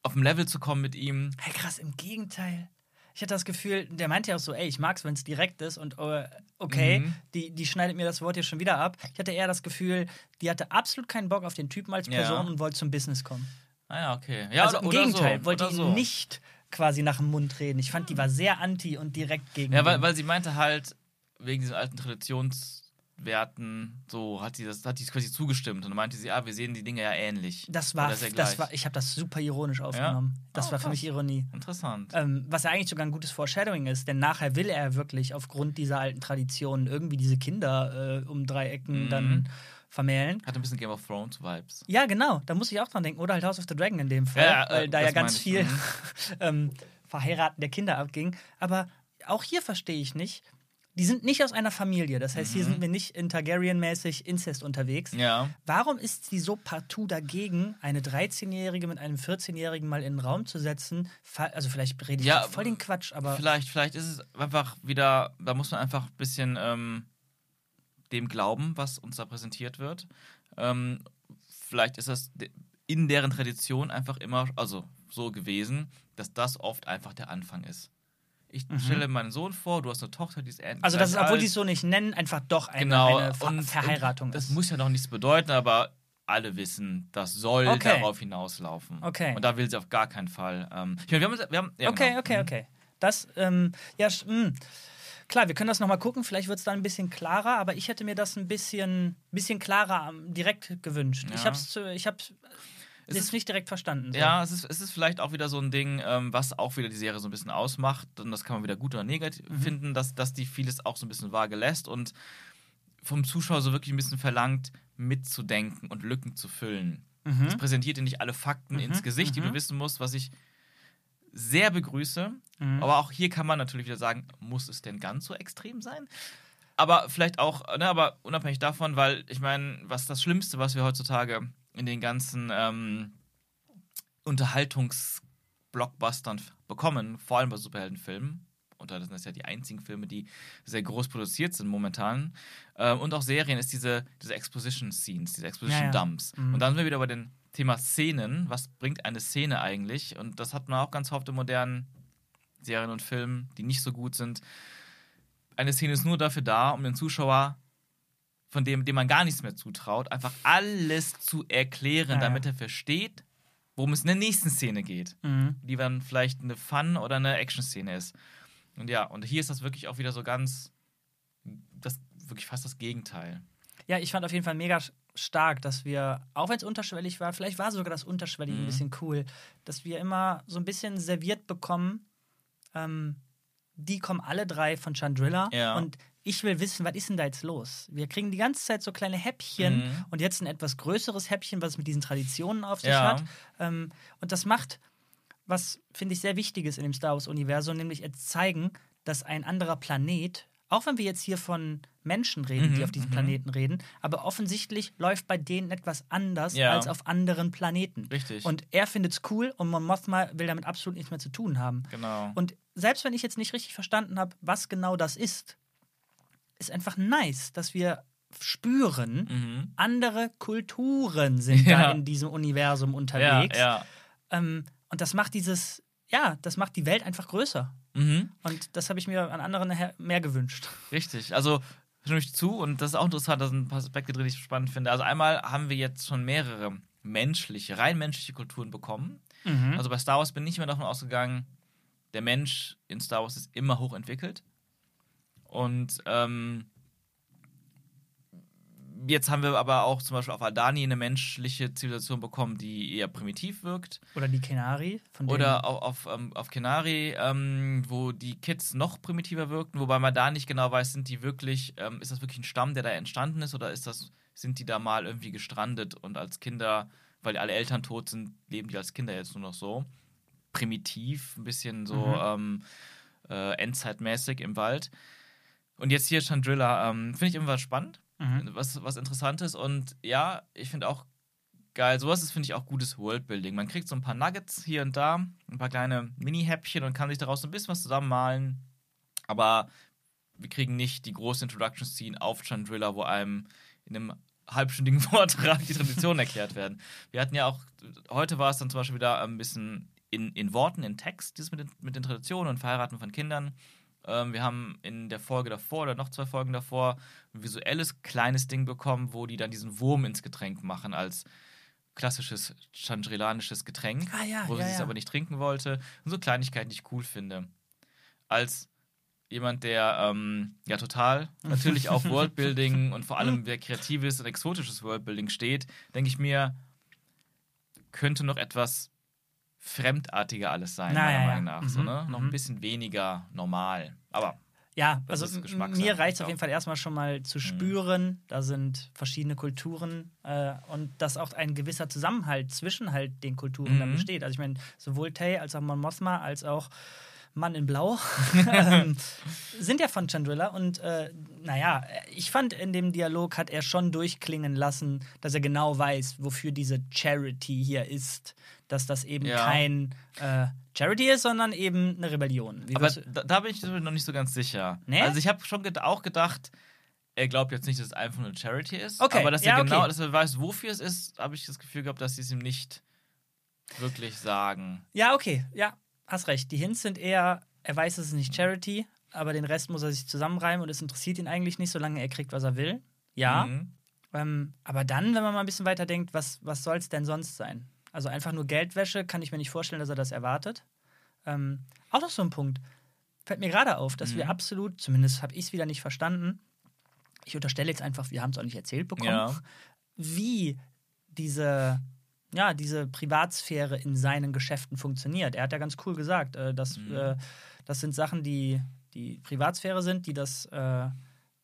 auf dem Level zu kommen mit ihm.
Hey, krass, im Gegenteil. Ich hatte das Gefühl, der meinte ja auch so, ey, ich mag's, wenn es direkt ist und äh, okay,
Mhm.
die, die schneidet mir das Wort hier schon wieder ab. Ich hatte eher das Gefühl, die hatte absolut keinen Bock auf den Typen als
Ja.
Person und wollte zum Business kommen.
Ah ja, okay. Ja,
also im Gegenteil,
so,
wollte ihn
so.
nicht quasi nach dem Mund reden. Ich fand, die war sehr anti und direkt gegen
Ja, weil, weil sie meinte halt, wegen diesen alten Traditionswerten, so hat sie das, hat die quasi zugestimmt. Und dann meinte sie, ah, wir sehen die Dinge ja ähnlich.
das war,
ja
das war, ich habe das super ironisch aufgenommen. Das
Oh,
war für
krass.
mich Ironie.
Interessant.
Ähm, was ja eigentlich sogar ein gutes Foreshadowing ist, denn nachher will er wirklich aufgrund dieser alten Traditionen irgendwie diese Kinder äh, um drei Ecken
Mhm.
dann vermählen.
Hat ein bisschen Game of Thrones Vibes.
Ja, genau, da muss ich auch dran denken. Oder halt House of the Dragon in dem Fall,
Ja, ja,
weil
äh,
da ja ganz viel
Mhm.
ähm, Verheiraten der Kinder abging. Aber auch hier verstehe ich nicht. Die sind nicht aus einer Familie. Das heißt, hier
Mhm.
sind wir nicht in Targaryen-mäßig Inzest unterwegs.
Ja.
Warum ist sie so partout dagegen, eine 13-Jährige mit einem 14-Jährigen mal in den Raum zu setzen? Also vielleicht rede ich
Ja,
voll den Quatsch, aber
Vielleicht, vielleicht ist es einfach wieder, da muss man einfach ein bisschen ähm, dem glauben, was uns da präsentiert wird. Ähm, vielleicht ist das in deren Tradition einfach immer, also so gewesen, dass das oft einfach der Anfang ist. Ich stelle meinen Sohn vor, du hast eine Tochter, die ist ähnlich.
Mhm. also das ist, obwohl die es so nicht nennen, einfach doch eine,
genau.
eine Ver
und,
Verheiratung
und das
ist.
muss ja noch nichts bedeuten, aber alle wissen, das soll
Okay.
darauf hinauslaufen.
Okay.
Und da will sie auf gar keinen Fall. Ähm, ich meine, wir haben, wir haben ja,
Okay,
genau.
okay, okay. Das, ähm, ja, mh. klar, wir können das nochmal gucken. Vielleicht wird es dann ein bisschen klarer, aber ich hätte mir das ein bisschen, bisschen klarer ähm, direkt gewünscht. Ich
Ja.
habe es ich hab's
Es ist-
nicht direkt verstanden. So.
Ja, es ist, es ist vielleicht auch wieder so ein Ding, ähm, was auch wieder die Serie so ein bisschen ausmacht. Und das kann man wieder gut oder negativ
Mhm.
finden, dass, dass die vieles auch so ein bisschen vage lässt und vom Zuschauer so wirklich ein bisschen verlangt, mitzudenken und Lücken zu füllen.
Mhm.
Es präsentiert dir nicht alle Fakten ins Gesicht, die du
mhm.
wissen musst, was ich sehr begrüße.
Mhm.
Aber auch hier kann man natürlich wieder sagen, muss es denn ganz so extrem sein? Aber vielleicht auch, ne, aber unabhängig davon, weil ich meine, was das Schlimmste, was wir heutzutage in den ganzen ähm, Unterhaltungsblockbustern bekommen, vor allem bei Superheldenfilmen, und das sind das ja die einzigen Filme, die sehr groß produziert sind momentan, ähm, und auch Serien, ist diese, diese Exposition-Scenes, diese
Ja, ja.
Exposition-Dumps.
Mhm.
Und dann sind wir wieder bei dem Thema Szenen. Was bringt eine Szene eigentlich? Und das hat man auch ganz oft in modernen Serien und Filmen, die nicht so gut sind. Eine Szene ist nur dafür da, um den Zuschauer, von dem, dem man gar nichts mehr zutraut, einfach alles zu erklären,
Ja,
damit er versteht, worum es in der nächsten Szene geht.
Mhm.
Die dann vielleicht eine Fun- oder eine Action-Szene ist. Und ja, und hier ist das wirklich auch wieder so ganz, das wirklich fast das Gegenteil.
Ja, ich fand auf jeden Fall mega stark, dass wir, auch wenn es unterschwellig war, vielleicht war sogar das Unterschwellige ein
Mhm.
bisschen cool, dass wir immer so ein bisschen serviert bekommen, ähm, die kommen alle drei von Chandrilla
Ja.
und ich will wissen, was ist denn da jetzt los? Wir kriegen die ganze Zeit so kleine Häppchen
Mhm.
und jetzt ein etwas größeres Häppchen, was mit diesen Traditionen auf sich
Ja.
hat. Ähm, und das macht, was finde ich sehr wichtig ist in dem Star Wars-Universum, nämlich jetzt zeigen, dass ein anderer Planet, auch wenn wir jetzt hier von Menschen reden, die
Mhm,
auf diesem
mhm.
Planeten reden, aber offensichtlich läuft bei denen etwas anders
Ja.
als auf anderen Planeten.
Richtig.
Und er findet es cool und Mon Mothma will damit absolut nichts mehr zu tun haben.
genau.
Und selbst wenn ich jetzt nicht richtig verstanden habe, was genau das ist, ist einfach nice, dass wir spüren,
Mhm.
andere Kulturen sind
Ja.
da in diesem Universum
Ja,
unterwegs.
ja.
Ähm, und das macht dieses, ja, das macht die Welt einfach größer.
Mhm.
Und das habe ich mir an anderen mehr gewünscht.
Richtig. Also stimme ich zu und das ist auch interessant, da sind ein paar Aspekte drin, die ich spannend finde. Also einmal haben wir jetzt schon mehrere menschliche, rein menschliche Kulturen bekommen.
Mhm.
Also bei Star Wars bin ich immer davon ausgegangen, der Mensch in Star Wars ist immer hochentwickelt. Und ähm, jetzt haben wir aber auch zum Beispiel auf Aldani eine menschliche Zivilisation bekommen, die eher primitiv wirkt.
Oder die Kenari.
Oder auf, auf, ähm, auf Kenari, ähm, wo die Kids noch primitiver wirkten, wobei man da nicht genau weiß, sind die wirklich, ähm, ist das wirklich ein Stamm, der da entstanden ist, oder ist das, sind die da mal irgendwie gestrandet und als Kinder, weil alle Eltern tot sind, leben die als Kinder jetzt nur noch so? Primitiv, ein bisschen so
Mhm.
ähm, äh, endzeitmäßig im Wald. Und jetzt hier Chandrilla, ähm, finde ich irgendwas spannend
Mhm.
was, was Interessantes. Und ja, ich finde auch geil, sowas ist, finde ich, auch gutes Worldbuilding. Man kriegt so ein paar Nuggets hier und da, ein paar kleine Mini-Häppchen und kann sich daraus so ein bisschen was zusammenmalen. Aber wir kriegen nicht die große Introduction-Scene auf Chandrilla, wo einem in einem halbstündigen Vortrag die Traditionen erklärt werden. Wir hatten ja auch, heute war es dann zum Beispiel wieder ein bisschen in, in Worten, in Text, dieses mit den, mit den Traditionen und Verheiraten von Kindern. Ähm, wir haben in der Folge davor oder noch zwei Folgen davor ein visuelles kleines Ding bekommen, wo die dann diesen Wurm ins Getränk machen als klassisches chandrilanisches Getränk,
Ah ja,
wo
ja,
sie es
ja.
aber nicht trinken wollte. Und so Kleinigkeiten, die ich cool finde. Als jemand, der ähm, ja total natürlich auf Worldbuilding und vor allem wer kreatives und exotisches Worldbuilding steht, denke ich mir, könnte noch etwas fremdartiger alles sein,
Na,
meiner
ja.
Meinung nach. So,
Mhm,
ne? Noch
mhm.
ein bisschen weniger normal. Aber
Ja, also mir reicht es auf jeden Fall erstmal schon mal
Mhm.
zu spüren, da sind verschiedene Kulturen äh, und dass auch ein gewisser Zusammenhalt zwischen halt den Kulturen dann
Mhm.
besteht. Also ich meine, sowohl Tay als auch Mon Mothma als auch Mann in Blau ähm, sind ja von Chandrilla und äh, naja, ich fand in dem Dialog hat er schon durchklingen lassen, dass er genau weiß, wofür diese Charity hier ist. Dass das eben
Ja.
kein äh, Charity ist, sondern eben eine Rebellion. Wie
Aber da, da bin ich noch nicht so ganz sicher.
Nee?
Also ich habe schon auch gedacht, er glaubt jetzt nicht, dass es einfach nur eine Charity ist.
Okay,
Aber dass
ja,
er genau,
okay.
dass er weiß, wofür es ist, habe ich das Gefühl gehabt, dass sie es ihm nicht wirklich sagen.
Ja, okay, ja, hast recht. Die Hints sind eher, er weiß, es ist nicht Charity, aber den Rest muss er sich zusammenreimen und es interessiert ihn eigentlich nicht, solange er kriegt, was er will. Ja,
Mhm.
ähm, aber dann, wenn man mal ein bisschen weiter denkt, was, was soll es denn sonst sein? Also einfach nur Geldwäsche, kann ich mir nicht vorstellen, dass er das erwartet. Ähm, auch noch so ein Punkt. Fällt mir gerade auf, dass wir
Mhm.
absolut, zumindest habe ich es wieder nicht verstanden, ich unterstelle jetzt einfach, wir haben es auch nicht erzählt bekommen,
Ja.
wie diese, ja, diese Privatsphäre in seinen Geschäften funktioniert. Er hat ja ganz cool gesagt, äh, dass,
Mhm.
äh, das sind Sachen, die, die Privatsphäre sind, die das äh,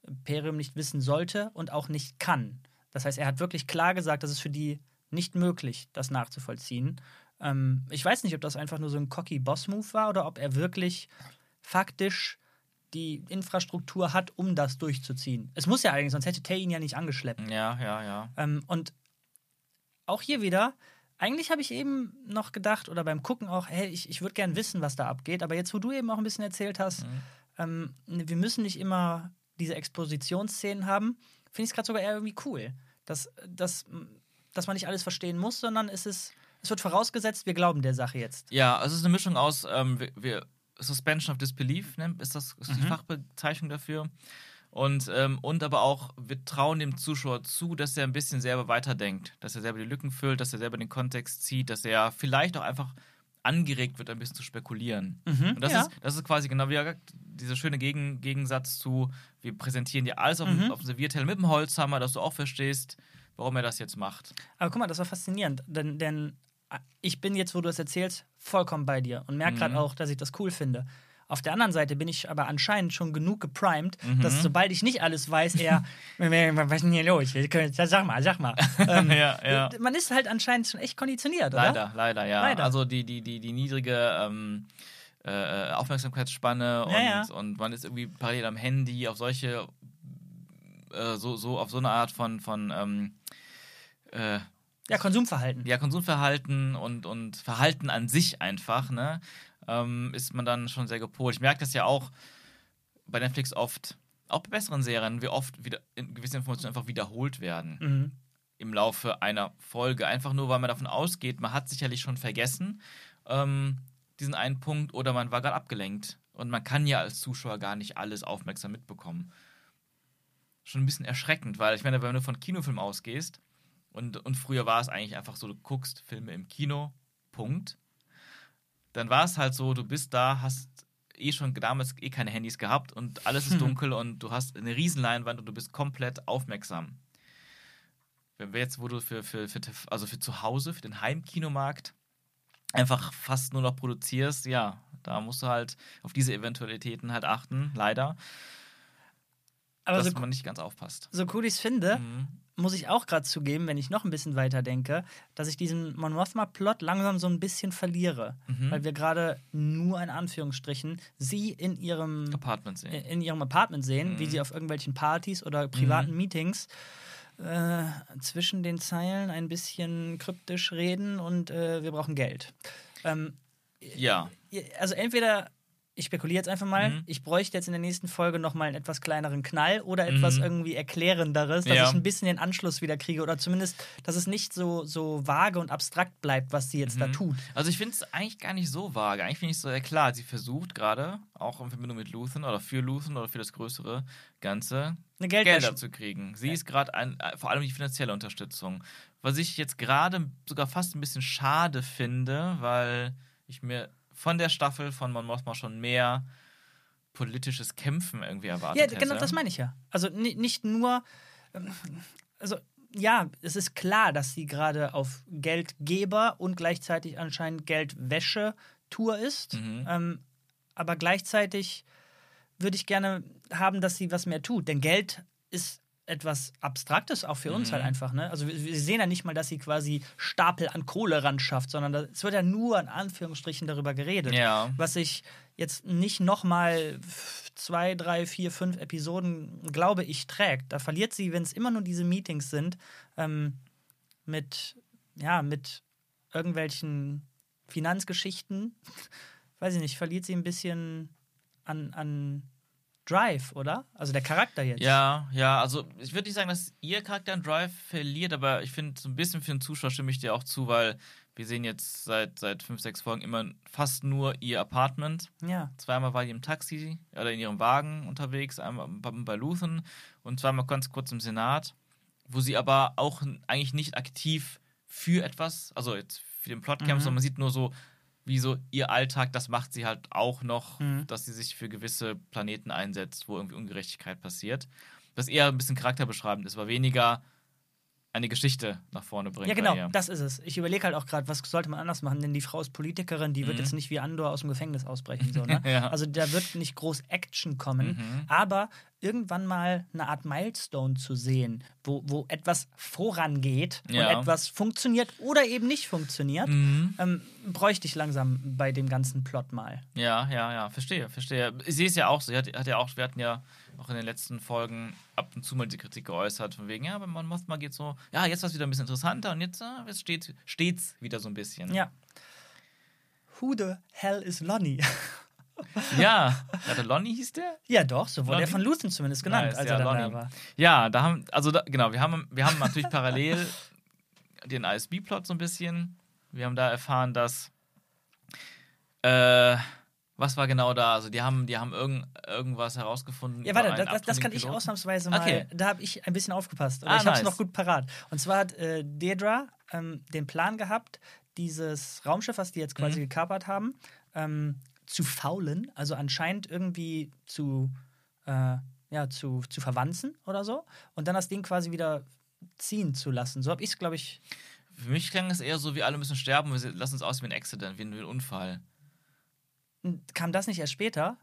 Imperium nicht wissen sollte und auch nicht kann. Das heißt, er hat wirklich klar gesagt, dass es für die nicht möglich, das nachzuvollziehen. Ähm, ich weiß nicht, ob das einfach nur so ein cocky Boss-Move war oder ob er wirklich faktisch die Infrastruktur hat, um das durchzuziehen. Es muss ja eigentlich, sonst hätte Tay ihn ja nicht angeschleppt.
Ja, ja, ja.
Ähm, und auch hier wieder, eigentlich habe ich eben noch gedacht, oder beim Gucken auch, hey, ich, ich würde gern wissen, was da abgeht. Aber jetzt, wo du eben auch ein bisschen erzählt hast,
Mhm.
ähm, wir müssen nicht immer diese Expositionsszenen haben, finde ich es gerade sogar eher irgendwie cool. Dass, dass, dass man nicht alles verstehen muss, sondern es ist, es wird vorausgesetzt, wir glauben der Sache jetzt.
Ja, also es ist eine Mischung aus ähm, wir, wir, Suspension of Disbelief, ne? ist das ist die
Mhm.
Fachbezeichnung dafür. Und, ähm, und aber auch, wir trauen dem Zuschauer zu, dass er ein bisschen selber weiterdenkt, dass er selber die Lücken füllt, dass er selber den Kontext zieht, dass er vielleicht auch einfach angeregt wird, ein bisschen zu spekulieren. Und das,
ja.
ist, das ist quasi genau wie gesagt, dieser schöne Gegen Gegensatz zu, wir präsentieren dir alles auf, dem
Mhm.
auf dem Servierteller mit dem Holzhammer, dass du auch verstehst, warum er das jetzt macht.
Aber guck mal, das war faszinierend, denn, denn äh, ich bin jetzt, wo du das erzählst, vollkommen bei dir und merke gerade
Mhm.
auch, dass ich das cool finde. Auf der anderen Seite bin ich aber anscheinend schon genug geprimed,
Mhm.
dass sobald ich nicht alles weiß, eher, was ist denn hier los? Sag mal, sag mal. Ähm,
Ja, ja.
Man ist halt anscheinend schon echt konditioniert, oder?
Leider, leider, ja.
Leider.
Also die, die, die, die niedrige ähm, äh, Aufmerksamkeitsspanne und,
Ja, ja.
und man ist irgendwie parallel am Handy auf solche, äh, so, so auf so eine Art von, von ähm, äh,
Ja, Konsumverhalten.
ja, Konsumverhalten und, und Verhalten an sich einfach, ne, ähm, ist man dann schon sehr gepolt. Ich merke das ja auch bei Netflix oft, auch bei besseren Serien, wie oft wieder gewisse Informationen einfach wiederholt werden
Mhm.
im Laufe einer Folge. Einfach nur, weil man davon ausgeht, man hat sicherlich schon vergessen ähm, diesen einen Punkt oder man war gerade abgelenkt. Und man kann ja als Zuschauer gar nicht alles aufmerksam mitbekommen. Schon ein bisschen erschreckend, weil ich meine, wenn du von Kinofilm ausgehst und, und früher war es eigentlich einfach so, du guckst Filme im Kino, Punkt. Dann war es halt so, du bist da, hast eh schon damals eh keine Handys gehabt und alles ist dunkel und du hast eine Riesenleinwand und du bist komplett aufmerksam. Wenn wir jetzt, wo du für, für, für, also für zu Hause, für den Heimkinomarkt einfach fast nur noch produzierst, ja, da musst du halt auf diese Eventualitäten halt achten, leider,
Aber
dass
so,
man nicht ganz aufpasst.
so cool ich es finde,
Mhm.
Muss ich auch gerade zugeben, wenn ich noch ein bisschen weiter denke, dass ich diesen Mon Mothma-Plot langsam so ein bisschen verliere.
Mhm.
Weil wir gerade nur in Anführungsstrichen sie in ihrem,
Apartment sehen.
in ihrem Apartment sehen, wie
Mhm.
sie auf irgendwelchen Partys oder privaten Meetings äh, zwischen den Zeilen ein bisschen kryptisch reden und äh, wir brauchen Geld. Ähm,
Ja.
also entweder, ich spekuliere jetzt einfach mal,
Mhm.
ich bräuchte jetzt in der nächsten Folge nochmal einen etwas kleineren Knall oder etwas
Mhm.
irgendwie Erklärenderes, dass
Ja.
ich ein bisschen den Anschluss wieder kriege oder zumindest, dass es nicht so, so vage und abstrakt bleibt, was sie jetzt da
Mhm.
tut.
Also ich finde es eigentlich gar nicht so vage. Eigentlich finde ich es so, ja klar, sie versucht gerade, auch in Verbindung mit Luthen oder für Luthen oder für das größere Ganze,
Eine Geldwäsche.
Gelder zu kriegen. Sie ist gerade äh, vor allem die finanzielle Unterstützung. Was ich jetzt gerade sogar fast ein bisschen schade finde, weil ich mir von der Staffel von Mon Mothma schon mehr politisches Kämpfen irgendwie erwartet
Ja,
hätte.
genau, das meine ich ja. Also ni- nicht nur, ähm, also ja, es ist klar, dass sie gerade auf Geldgeber und gleichzeitig anscheinend Geldwäsche-Tour ist.
Mhm.
Ähm, aber gleichzeitig würde ich gerne haben, dass sie was mehr tut. Denn Geld ist etwas Abstraktes auch für uns
Mhm.
halt einfach. Ne? Also wir, wir sehen ja nicht mal, dass sie quasi Stapel an Kohle ran schafft, sondern da, es wird ja nur in Anführungsstrichen darüber geredet
Ja.
was ich jetzt nicht nochmal zwei, drei, vier, fünf Episoden, glaube ich, trägt. Da verliert sie, wenn es immer nur diese Meetings sind, ähm, mit, ja, mit irgendwelchen Finanzgeschichten, weiß ich nicht, verliert sie ein bisschen an, an Drive, oder? Also der Charakter jetzt.
Ja, ja, also ich würde nicht sagen, dass ihr Charakter einen Drive verliert, aber ich finde, so ein bisschen für den Zuschauer stimme ich dir auch zu, weil wir sehen jetzt seit, seit fünf, sechs Folgen immer fast nur ihr Apartment.
Ja.
Zweimal war die im Taxi oder in ihrem Wagen unterwegs, einmal bei- bei Luthen und zweimal ganz kurz im Senat, wo sie aber auch eigentlich nicht aktiv für etwas, also jetzt für den Plot kämpft,
Mhm.
sondern man sieht nur so, wie so ihr Alltag, das macht sie halt auch noch,
Mhm.
dass sie sich für gewisse Planeten einsetzt, wo irgendwie Ungerechtigkeit passiert. Das eher ein bisschen charakterbeschreibend ist, aber weniger eine Geschichte nach vorne bringt.
Ja, genau, das ist es. Ich überlege halt auch gerade, was sollte man anders machen, denn die Frau ist Politikerin, die wird
Mhm.
jetzt nicht wie Andor aus dem Gefängnis ausbrechen. So, ne?
Ja.
Also da wird nicht groß Action kommen,
Mhm.
aber irgendwann mal eine Art Milestone zu sehen, wo, wo etwas vorangeht
Ja.
und etwas funktioniert oder eben nicht funktioniert,
Mhm.
ähm, bräuchte ich langsam bei dem ganzen Plot mal.
Ja, ja, ja, verstehe, verstehe. Ich sehe es ja auch so. Hat, hat ja auch, wir hatten ja auch in den letzten Folgen ab und zu mal die Kritik geäußert, von wegen, ja, bei Mon Mothma geht so, ja, jetzt war es wieder ein bisschen interessanter und jetzt, äh, jetzt steht steht's wieder so ein bisschen.
Ja. Who the hell is Lonnie?
Ja, ja Lonnie hieß der?
ja, doch, so wurde
Lonnie?
er von Luthen zumindest genannt,
Nice,
als
ja,
er dann da
Lonnie.
war.
Ja, da haben, also da, genau, wir haben, wir haben natürlich parallel den ISB-Plot so ein bisschen. Wir haben da erfahren, dass äh, was war genau da? Also die haben, die haben irgend, irgendwas herausgefunden.
Ja, warte, das, das kann ich
Piloten.
ausnahmsweise mal.
Okay.
Da habe ich ein bisschen aufgepasst. Aber
Ah,
ich habe es
nice.
noch gut parat. Und zwar hat äh, Dedra ähm, den Plan gehabt, dieses Raumschiff, was die jetzt quasi
Mhm.
gekapert haben, ähm, zu faulen, also anscheinend irgendwie zu, äh, ja, zu, zu verwanzen oder so. Und dann das Ding quasi wieder ziehen zu lassen. So habe ich es, glaube ich.
Für mich klang es eher so, wie alle müssen sterben, wir lassen uns aus wie ein Accident, wie ein, wie ein Unfall.
Kam das nicht erst später?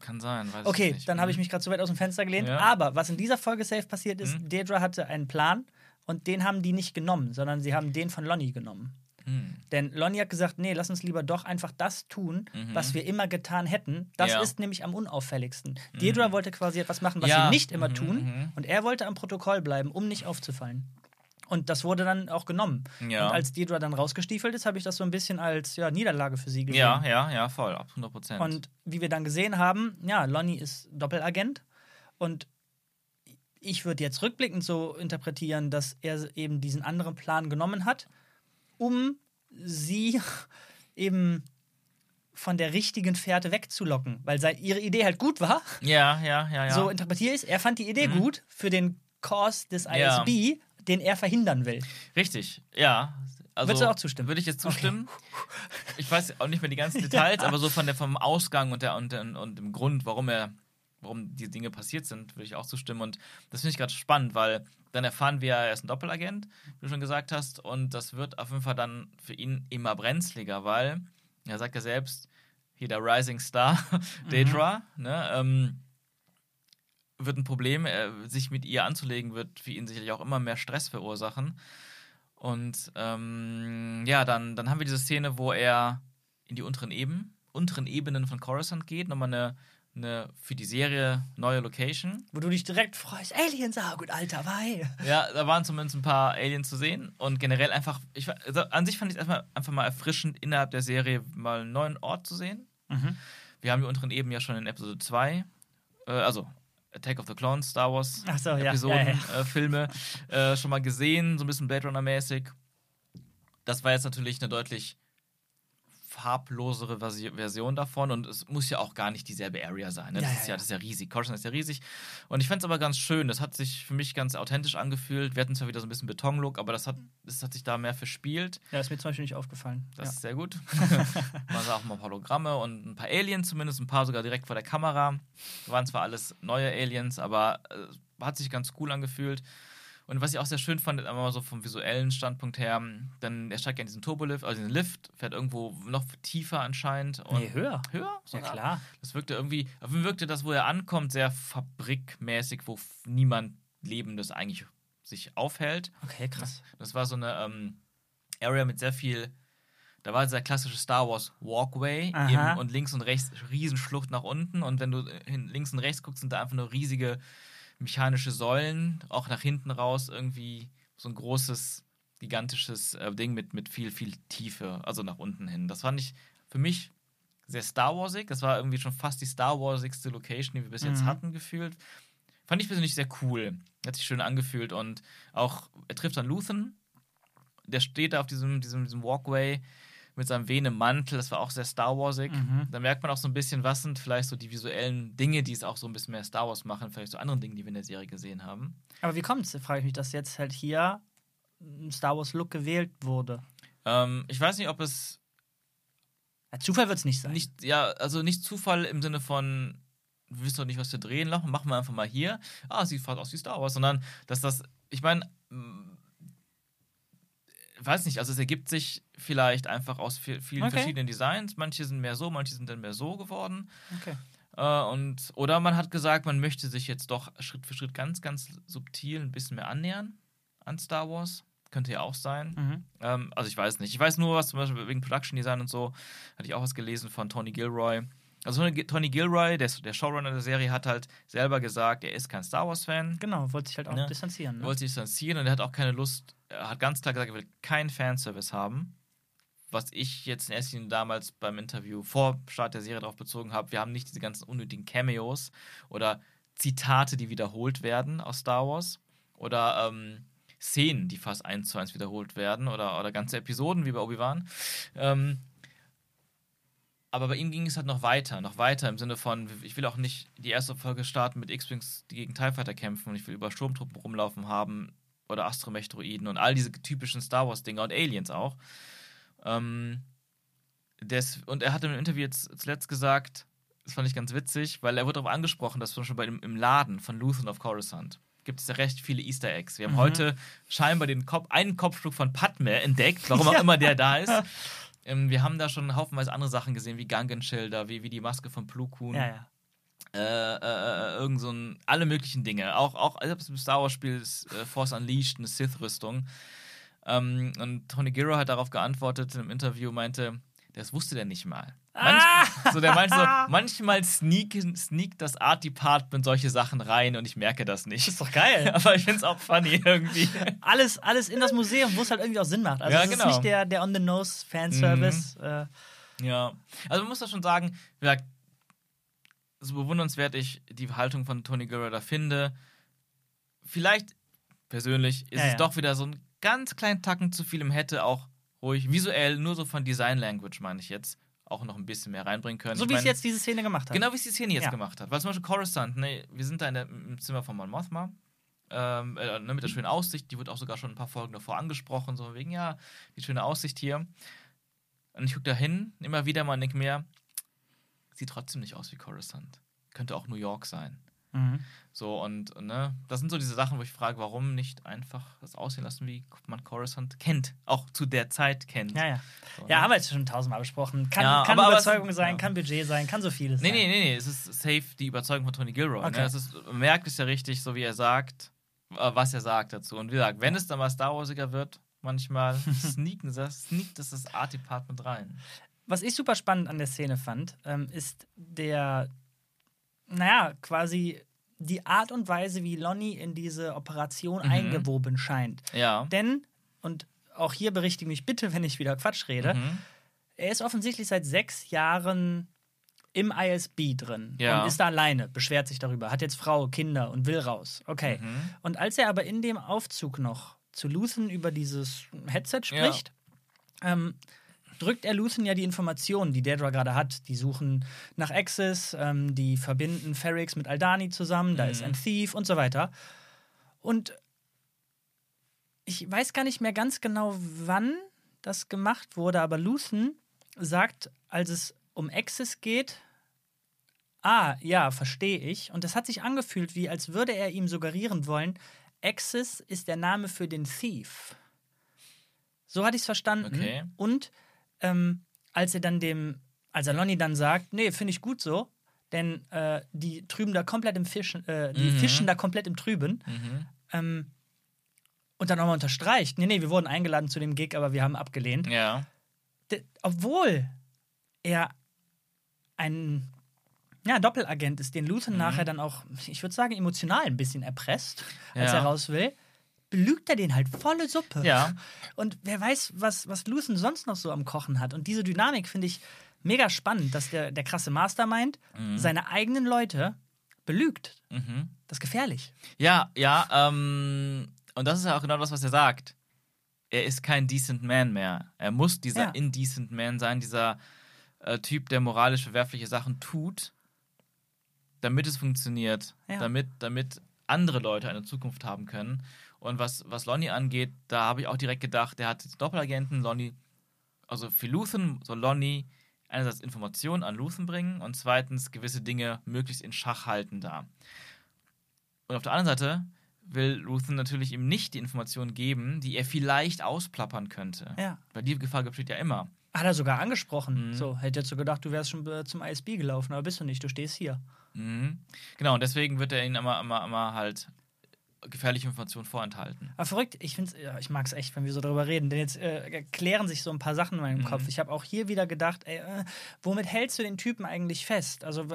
Kann sein, weiß
Okay,
ich nicht.
dann habe ich
Mhm.
mich gerade zu weit aus dem Fenster gelehnt.
Ja.
Aber was in dieser Folge safe passiert ist,
Mhm.
Dedra hatte einen Plan und den haben die nicht genommen, sondern sie haben den von Lonnie genommen.
Hm.
Denn Lonnie hat gesagt, nee, lass uns lieber doch einfach das tun,
Mhm.
was wir immer getan hätten. Das
Ja.
ist nämlich am unauffälligsten. Dedra wollte quasi etwas machen, was
Ja.
sie nicht immer
Mhm,
tun.
mhm.
Und er wollte am Protokoll bleiben, um nicht aufzufallen. Und das wurde dann auch genommen.
Ja.
Und als Dedra dann rausgestiefelt ist, habe ich das so ein bisschen als ja, Niederlage für sie gesehen.
Ja, ja, ja, voll, ab 100 Prozent.
Und wie wir dann gesehen haben, ja, Lonnie ist Doppelagent. Und ich würde jetzt rückblickend so interpretieren, dass er eben diesen anderen Plan genommen hat, um sie eben von der richtigen Fährte wegzulocken, weil sein, ihre Idee halt gut war.
Ja, ja, ja, ja.
So interpretiere ich es. Er fand die Idee
Mhm.
gut für den Kurs des
Ja.
Den er verhindern will.
Richtig, ja. Also,
Würdest du auch zustimmen?
Würde ich jetzt zustimmen. Ich weiß auch nicht mehr die ganzen Details, aber so von der, vom Ausgang und, der, und, der, und dem Grund, warum er, warum die Dinge passiert sind, würde ich auch zustimmen. Und das finde ich gerade spannend, weil dann erfahren wir, er ist ein Doppelagent, wie du schon gesagt hast, und das wird auf jeden Fall dann für ihn immer brenzliger, weil er sagt ja selbst, hier der Rising Star, Daedra, ne, ähm, wird ein Problem, äh, sich mit ihr anzulegen, wird für ihn sicherlich auch immer mehr Stress verursachen. Und ähm, ja, dann, dann haben wir diese Szene, wo er in die unteren Ebenen, unteren Ebenen von Coruscant geht, nochmal eine, eine für die Serie neue Location.
Wo du dich direkt freust. Aliens, ah, gut, Alter, weil.
Ja, da waren zumindest ein paar Aliens zu sehen und generell einfach, ich, also an sich fand ich es erstmal einfach mal erfrischend, innerhalb der Serie mal einen neuen Ort zu sehen.
Mhm.
Wir haben die unteren Ebenen ja schon in Episode 2, äh, also Attack of the Clones, Star Wars
so.
Episoden,
ja, ja.
Äh, Filme äh, schon mal gesehen, so ein bisschen Blade Runner-mäßig. Das war jetzt natürlich eine deutlich farblosere Versi- Version davon und es muss ja auch gar nicht dieselbe Area sein. Ne? Das,
Ja,
ist
ja,
ja, das ist ja riesig. Coruscant ist ja riesig. Und ich fand es aber ganz schön. Das hat sich für mich ganz authentisch angefühlt. Wir hatten zwar wieder so ein bisschen Betonlook, aber das hat, das hat sich da mehr verspielt.
ja, ist mir zum Beispiel nicht aufgefallen.
Das
ja.
ist sehr gut. Man sah auch mal Hologramme und ein paar Aliens, zumindest ein paar sogar direkt vor der Kamera. Waren zwar alles neue Aliens, aber äh, hat sich ganz cool angefühlt. Und was ich auch sehr schön fand, einmal so vom visuellen Standpunkt her, dann er steigt ja in diesen Turbolift, also diesen Lift, fährt irgendwo noch tiefer anscheinend. Und
Nee, höher.
Höher?
Ja,
Sogar?
klar.
Das wirkte irgendwie, auf ihn wirkte das, wo er ankommt, sehr fabrikmäßig, wo niemand Lebendes eigentlich sich aufhält.
Okay, krass.
Das war so eine ähm, Area mit sehr viel. Da war dieser klassische Star Wars Walkway eben, und links und rechts Riesenschlucht nach unten. Und wenn du hin, links und rechts guckst, sind da einfach nur riesige mechanische Säulen, auch nach hinten raus irgendwie so ein großes, gigantisches äh, Ding mit, mit viel, viel Tiefe, also nach unten hin. Das fand ich für mich sehr Star Warsig. Das war irgendwie schon fast die Star Warsigste Location, die wir bis jetzt
Mhm.
hatten, gefühlt. Fand ich persönlich sehr cool. Hat sich schön angefühlt und auch, er trifft dann Luthen. Der steht da auf diesem, diesem, diesem Walkway mit seinem wehenden Mantel. Das war auch sehr Star Warsig.
Mhm.
Da merkt man auch so ein bisschen, was sind vielleicht so die visuellen Dinge, die es auch so ein bisschen mehr Star Wars machen, vielleicht so andere Dinge, die wir in der Serie gesehen haben.
Aber wie kommt es, frage ich mich, dass jetzt halt hier ein Star Wars-Look gewählt wurde?
Ähm, ich weiß nicht, ob es
Ja, Zufall wird es nicht sein.
nicht, ja, also nicht Zufall im Sinne von, wir wissen doch nicht, was wir drehen, machen machen wir einfach mal hier. Ah, sieht fast aus wie Star Wars, sondern dass das, ich meine, weiß nicht, also es ergibt sich vielleicht einfach aus vi- vielen
Okay.
verschiedenen Designs. Manche sind mehr so, manche sind dann mehr so geworden.
Okay.
Äh, und, oder man hat gesagt, man möchte sich jetzt doch Schritt für Schritt ganz, ganz subtil ein bisschen mehr annähern an Star Wars. Könnte ja auch sein.
Mhm.
Ähm, also ich weiß nicht. Ich weiß nur, was zum Beispiel wegen Production Design und so, hatte ich auch was gelesen von Tony Gilroy. Also Tony- Gilroy, der, der Showrunner der Serie, hat halt selber gesagt, er ist kein Star Wars-Fan.
Genau, wollte sich halt auch
Ne?
distanzieren.
Er
Ne?
wollte sich distanzieren und er hat auch keine Lust, er hat ganz klar gesagt, er will keinen Fanservice haben. Was ich jetzt in erster Linie damals beim Interview vor Start der Serie darauf bezogen habe, wir haben nicht diese ganzen unnötigen Cameos oder Zitate, die wiederholt werden aus Star Wars oder ähm, Szenen, die fast eins zu eins wiederholt werden oder, oder ganze Episoden wie bei Obi-Wan. Ähm, aber bei ihm ging es halt noch weiter, noch weiter im Sinne von, ich will auch nicht die erste Folge starten mit X-Wings, die gegen TIE Fighter kämpfen und ich will über Sturmtruppen rumlaufen haben oder Astromech-Droiden und all diese typischen Star Wars-Dinger und Aliens auch. Ähm, des, und er hat im Interview jetzt zuletzt gesagt, das fand ich ganz witzig, weil er wurde darauf angesprochen, dass zum Beispiel bei dem, im Laden von Luthen of Coruscant gibt es ja recht viele Easter Eggs. Wir haben
Mhm.
heute scheinbar den Kopf, einen Kopfstück von Padme entdeckt, warum auch immer der da ist. Ähm, wir haben da schon haufenweise andere Sachen gesehen, wie Gangenschilder, wie, wie die Maske von Plo Koon,
Ja, ja.
äh, äh, äh, irgend so ein, alle möglichen Dinge. Auch, auch selbst im Star Wars Spiel ist äh, Force Unleashed eine Sith-Rüstung. Ähm, und Tony Giro hat darauf geantwortet im Interview, meinte, das wusste der nicht mal. Manch,
Ah!
so der meinte so, manchmal sneakt sneak das Art Department solche Sachen rein und ich merke das nicht.
Das ist doch geil.
Aber ich finde es auch funny irgendwie.
alles, alles in das Museum, wo es halt irgendwie auch Sinn macht. Also
Ja,
es
genau.
ist nicht der, der On-the-Nose-Fanservice. Äh,
Ja. Also man muss das schon sagen, wie gesagt, so bewundernswert ich die Haltung von Tony Guerrero da finde, vielleicht persönlich ist
Ja,
es
ja.
doch wieder so ein ganz kleinen Tacken zu viel im hätte auch ruhig visuell, nur so von Design Language meine ich jetzt, auch noch ein bisschen mehr reinbringen können.
So
Ich
wie es
meine,
jetzt diese Szene gemacht hat.
Genau wie es die Szene jetzt
Ja.
gemacht hat. Weil zum Beispiel Coruscant, ne, wir sind da in der, im Zimmer von Mon Mothma. Ähm, äh, ne, mit der schönen Aussicht, die wird auch sogar schon ein paar Folgen davor angesprochen, so wegen, ja, die schöne Aussicht hier. Und ich gucke da hin, immer wieder mal denke mir, sieht trotzdem nicht aus wie Coruscant. Könnte auch New York sein.
Mhm.
So, und, ne, das sind so diese Sachen, wo ich frage, warum nicht einfach das aussehen lassen, wie man Coruscant kennt, auch zu der Zeit kennt.
Ja, ja.
So,
Ja,
ne?
haben wir jetzt schon tausendmal besprochen. Kann,
Ja,
kann
aber- aber es-
Überzeugung sein,
ja.
kann Budget sein, kann so vieles
Nee,
sein.
nee, nee, nee, es ist safe die Überzeugung von Tony Gilroy.
Okay.
Ne? Es ist, man merkt es ja richtig, so wie er sagt, äh, was er sagt dazu. Und wie gesagt, wenn es dann mal Star Warsiger wird, manchmal sneaken das, sneakt es das Art Department rein.
Was ich super spannend an der Szene fand, ähm, ist der, naja, quasi die Art und Weise, wie Lonnie in diese Operation
Mhm.
eingewoben scheint.
Ja.
Denn, und auch hier berichtige mich bitte, wenn ich wieder Quatsch rede,
Mhm.
er ist offensichtlich seit sechs Jahren im ISB drin
Ja.
und ist da alleine, beschwert sich darüber, hat jetzt Frau, Kinder und will raus. Okay.
Mhm.
Und als er aber in dem Aufzug noch zu Luthen über dieses Headset spricht, ähm, drückt er Luthen ja die Informationen, die Dedra gerade hat. Die suchen nach Axis, ähm, die verbinden Ferrix mit Aldani zusammen, da ist
Mhm.
ein Thief und so weiter. Und ich weiß gar nicht mehr ganz genau, wann das gemacht wurde, aber Luthen sagt, als es um Axis geht, ah, ja, verstehe ich. Und das hat sich angefühlt, wie als würde er ihm suggerieren wollen, Axis ist der Name für den Thief. So hatte ich es verstanden.
Okay.
Und ähm, als er dann dem, als er Lonnie dann sagt, nee, finde ich gut so, denn äh, die trüben da komplett im Fischen, äh, die
Mhm.
fischen da komplett im Trüben.
Mhm.
Ähm, und dann nochmal unterstreicht, nee, nee, wir wurden eingeladen zu dem Gig, aber wir haben abgelehnt.
Ja.
D obwohl er ein ja, Doppelagent ist, den Luthen
Mhm.
nachher dann auch, ich würde sagen, emotional ein bisschen erpresst, als
Ja.
er raus will, belügt er den halt volle Suppe.
Ja.
Und wer weiß, was, was Luthen sonst noch so am Kochen hat. Und diese Dynamik finde ich mega spannend, dass der, der krasse Mastermind seine eigenen Leute belügt.
Mhm.
Das ist gefährlich.
Ja, ja, ähm, und das ist ja auch genau das, was er sagt. Er ist kein Decent Man mehr. Er muss dieser
Ja.
Indecent Man sein, dieser äh, Typ, der moralisch verwerfliche Sachen tut, damit es funktioniert,
Ja.
damit, damit andere Leute eine Zukunft haben können. Und was, was Lonnie angeht, da habe ich auch direkt gedacht, der hat Doppelagenten, Lonnie, also für Luthen soll Lonnie einerseits Informationen an Luthen bringen und zweitens gewisse Dinge möglichst in Schach halten da. Und auf der anderen Seite will Luthen natürlich ihm nicht die Informationen geben, die er vielleicht ausplappern könnte.
Ja.
Weil die Gefahr besteht ja immer.
Hat er sogar angesprochen.
Mhm.
So, hätte jetzt so gedacht, du wärst schon äh, zum ISB gelaufen, aber bist du nicht, du stehst hier.
Mhm. Genau, und deswegen wird er ihnen immer, immer, immer halt gefährliche Informationen vorenthalten.
Aber verrückt, ich finde ja, ich mag es echt, wenn wir so darüber reden, denn jetzt äh, klären sich so ein paar Sachen in meinem
Mhm.
Kopf. Ich habe auch hier wieder gedacht, ey, äh, womit hältst du den Typen eigentlich fest? Also,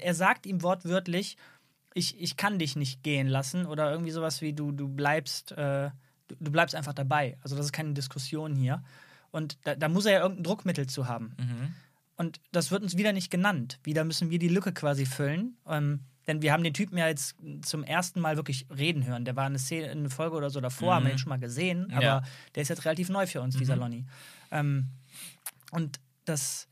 er sagt ihm wortwörtlich, ich, ich kann dich nicht gehen lassen oder irgendwie sowas wie du, du bleibst, äh, du, du bleibst einfach dabei. Also, das ist keine Diskussion hier. Und da, da muss er ja irgendein Druckmittel zu haben.
Mhm.
Und das wird uns wieder nicht genannt. Wieder müssen wir die Lücke quasi füllen. Ähm, denn wir haben den Typen ja jetzt zum ersten Mal wirklich reden hören. Der war eine, Szene, eine Folge oder so davor,
Mhm.
haben wir ihn schon mal gesehen, aber
Ja.
der ist jetzt relativ neu für uns, dieser
Mhm.
Lonnie. Ähm, und das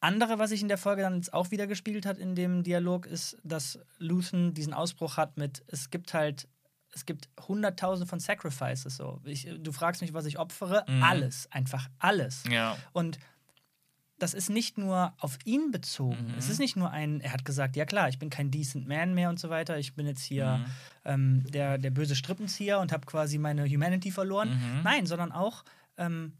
andere, was sich in der Folge dann jetzt auch wieder gespiegelt hat in dem Dialog, ist, dass Luthen diesen Ausbruch hat mit, es gibt halt, es gibt hunderttausende von Sacrifices. So. Ich, du fragst mich, was ich opfere.
Mhm.
Alles, einfach alles.
Ja.
Und das ist nicht nur auf ihn bezogen.
Mhm.
Es ist nicht nur ein, er hat gesagt, ja klar, ich bin kein Decent Man mehr und so weiter. Ich bin jetzt hier
Mhm.
ähm, der, der böse Strippenzieher und habe quasi meine Humanity verloren.
Mhm.
Nein, sondern auch, ähm,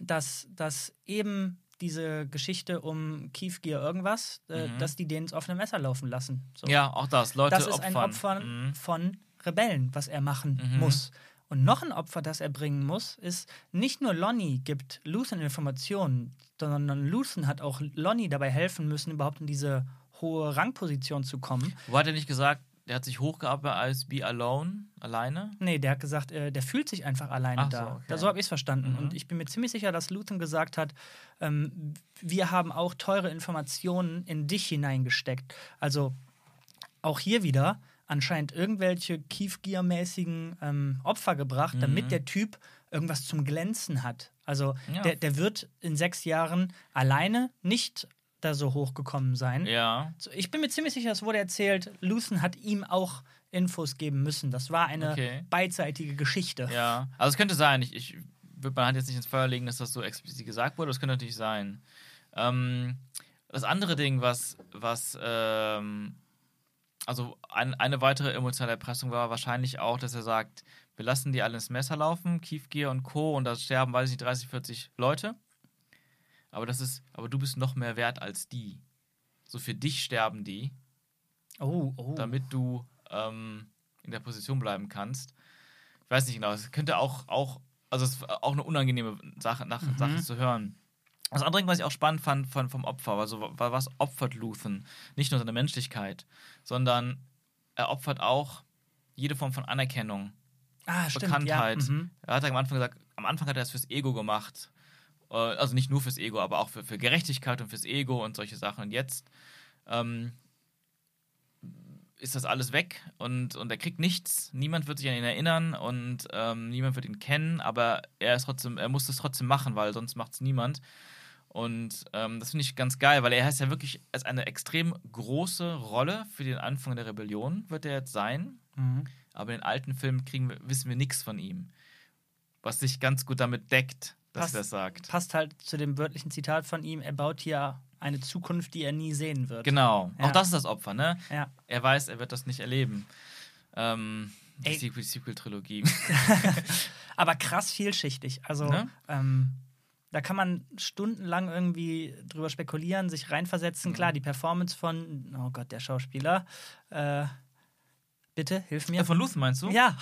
dass, dass eben diese Geschichte um Kiefgier irgendwas, äh,
Mhm.
dass die denen ins offene Messer laufen lassen. So.
ja, auch das. Leute
das ist
opfern.
ein Opfer
Mhm.
von Rebellen, was er machen
Mhm.
muss. Und noch ein Opfer, das er bringen muss, ist, nicht nur Lonnie gibt Luthen Informationen, sondern Luthen hat auch Lonnie dabei helfen müssen, überhaupt in diese hohe Rangposition zu kommen.
Wo hat er nicht gesagt, der hat sich hochgearbeitet als Be Alone, alleine.
Nee, der hat gesagt, äh, der fühlt sich einfach alleine
Ach so,
da.
okay.
Da. So habe ich es verstanden.
Mhm.
Und ich bin mir ziemlich sicher, dass Luton gesagt hat, ähm, wir haben auch teure Informationen in dich hineingesteckt. Also auch hier wieder anscheinend irgendwelche Kiefgier-mäßigen ähm, Opfer gebracht, damit der Typ irgendwas zum Glänzen hat. Also.
Ja.
der, der wird in sechs Jahren alleine nicht da so hochgekommen sein.
Ja.
Ich bin mir ziemlich sicher, es wurde erzählt, Luthen hat ihm auch Infos geben müssen. Das war eine
Okay.
beidseitige Geschichte.
Ja. Also es könnte sein, ich, ich würde meine Hand jetzt nicht ins Feuer legen, dass das so explizit gesagt wurde, das könnte natürlich sein. Ähm, das andere Ding, was, was ähm, also ein, eine weitere emotionale Erpressung war wahrscheinlich auch, dass er sagt, wir lassen die alle ins Messer laufen, Kiefgier und Co. und da sterben, weiß ich nicht, 30, 40 Leute. Aber das ist, aber du bist noch mehr wert als die. So für dich sterben die,
Oh, oh.
damit du ähm, in der Position bleiben kannst. Ich weiß nicht genau, es könnte auch, auch also es ist auch eine unangenehme Sache, nach,
Mhm.
Sache zu hören. Das andere, was ich auch spannend fand von, vom Opfer, also wa- was opfert Luthen? Nicht nur seine Menschlichkeit, sondern er opfert auch jede Form von Anerkennung,
ah, stimmt.
Bekanntheit.
Ja. Mhm.
Er hat am Anfang gesagt, am Anfang hat er es fürs Ego gemacht. Äh, Also nicht nur fürs Ego, aber auch für, für Gerechtigkeit und fürs Ego und solche Sachen. Und jetzt ähm, ist das alles weg und, und er kriegt nichts. Niemand wird sich an ihn erinnern und ähm, niemand wird ihn kennen, aber er ist trotzdem, er muss es trotzdem machen, weil sonst macht es niemand. Und ähm, das finde ich ganz geil, weil er ist ja wirklich als eine extrem große Rolle für den Anfang der Rebellion, wird er jetzt sein.
Mhm.
Aber in den alten Filmen kriegen wir, wissen wir nichts von ihm. Was sich ganz gut damit deckt, dass
Passt.
er das sagt.
Passt halt zu dem wörtlichen Zitat von ihm, er baut hier eine Zukunft, die er nie sehen wird.
Genau.
Ja.
Auch das ist das Opfer, ne?
Ja.
Er weiß, er wird das nicht erleben. Ähm, die Sequel-Trilogie.
Aber krass vielschichtig. Also,
Ne?
ähm, da kann man stundenlang irgendwie drüber spekulieren, sich
Mhm.
reinversetzen. Klar, die Performance von, oh Gott, der Schauspieler. Äh, bitte, hilf mir.
ja, von Luthen meinst du?
Ja,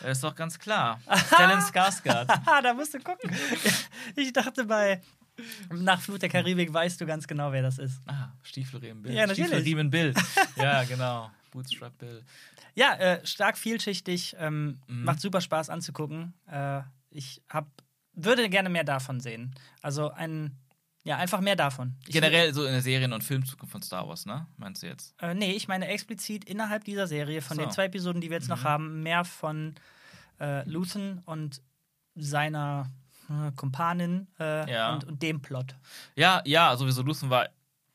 Das ist doch ganz klar. Stellan Skarsgård.
Da musst du gucken. Ich dachte bei nach Flut der Karibik weißt du ganz genau, wer das ist.
Ah, Stiefelriemen Bill.
Ja, natürlich.
Stiefelriemen Bill. Ja, genau. Bootstrap Bill.
Ja, äh, stark vielschichtig, ähm,
Mhm.
macht super Spaß anzugucken. Äh, ich hab, würde gerne mehr davon sehen. Also ein, ja, einfach mehr davon. Ich,
Generell so in der Serien- und Filmzukunft von Star Wars, ne? Meinst du jetzt?
Äh, nee, ich meine explizit innerhalb dieser Serie, von
So.
den zwei Episoden, die wir jetzt noch
Mhm.
haben, mehr von äh, Luthen und seiner äh, Kumpanin äh,
Ja.
und, und dem Plot.
Ja, ja, sowieso Luthen war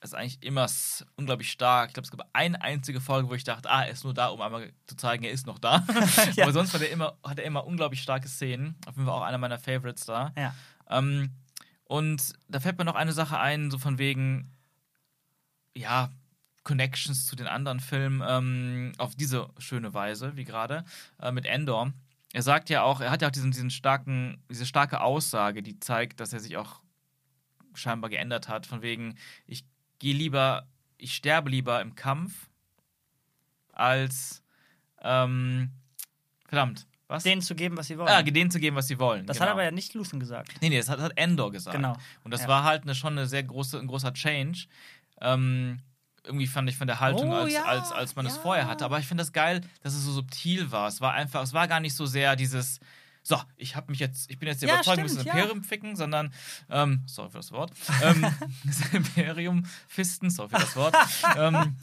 ist eigentlich immer unglaublich stark. Ich glaube, es gab eine einzige Folge, wo ich dachte, ah, er ist nur da, um einmal zu zeigen, er ist noch da.
Ja.
Aber sonst war der immer, hat er immer unglaublich starke Szenen. Auf jeden Fall auch einer meiner Favorites da.
Ja.
Ähm, und da fällt mir noch eine Sache ein, so von wegen, ja, Connections zu den anderen Filmen ähm, auf diese schöne Weise, wie gerade äh, mit Endor. Er sagt ja auch, er hat ja auch diesen, diesen starken, diese starke Aussage, die zeigt, dass er sich auch scheinbar geändert hat, von wegen, ich gehe lieber, ich sterbe lieber im Kampf, als ähm, verdammt, was?
Denen zu geben, was sie wollen.
ah, denen zu geben, was sie wollen.
das
genau.
hat aber ja nicht Luthen gesagt.
Nee, nee, das hat, hat Endor gesagt.
Genau.
Und das
Ja.
war halt eine, schon eine sehr große, ein großer Change. Ähm, irgendwie fand ich von der Haltung,
Oh,
als,
ja,
als, als man es
ja.
vorher hatte. Aber ich finde das geil, dass es so subtil war. Es war einfach, es war gar nicht so sehr dieses, so, ich habe mich jetzt, ich bin jetzt der
Ja,
Überzeugung, wir müssen
ja.
Imperium ficken, sondern, ähm, sorry für das Wort, ähm, das Imperium fisten, sorry für das Wort. ähm,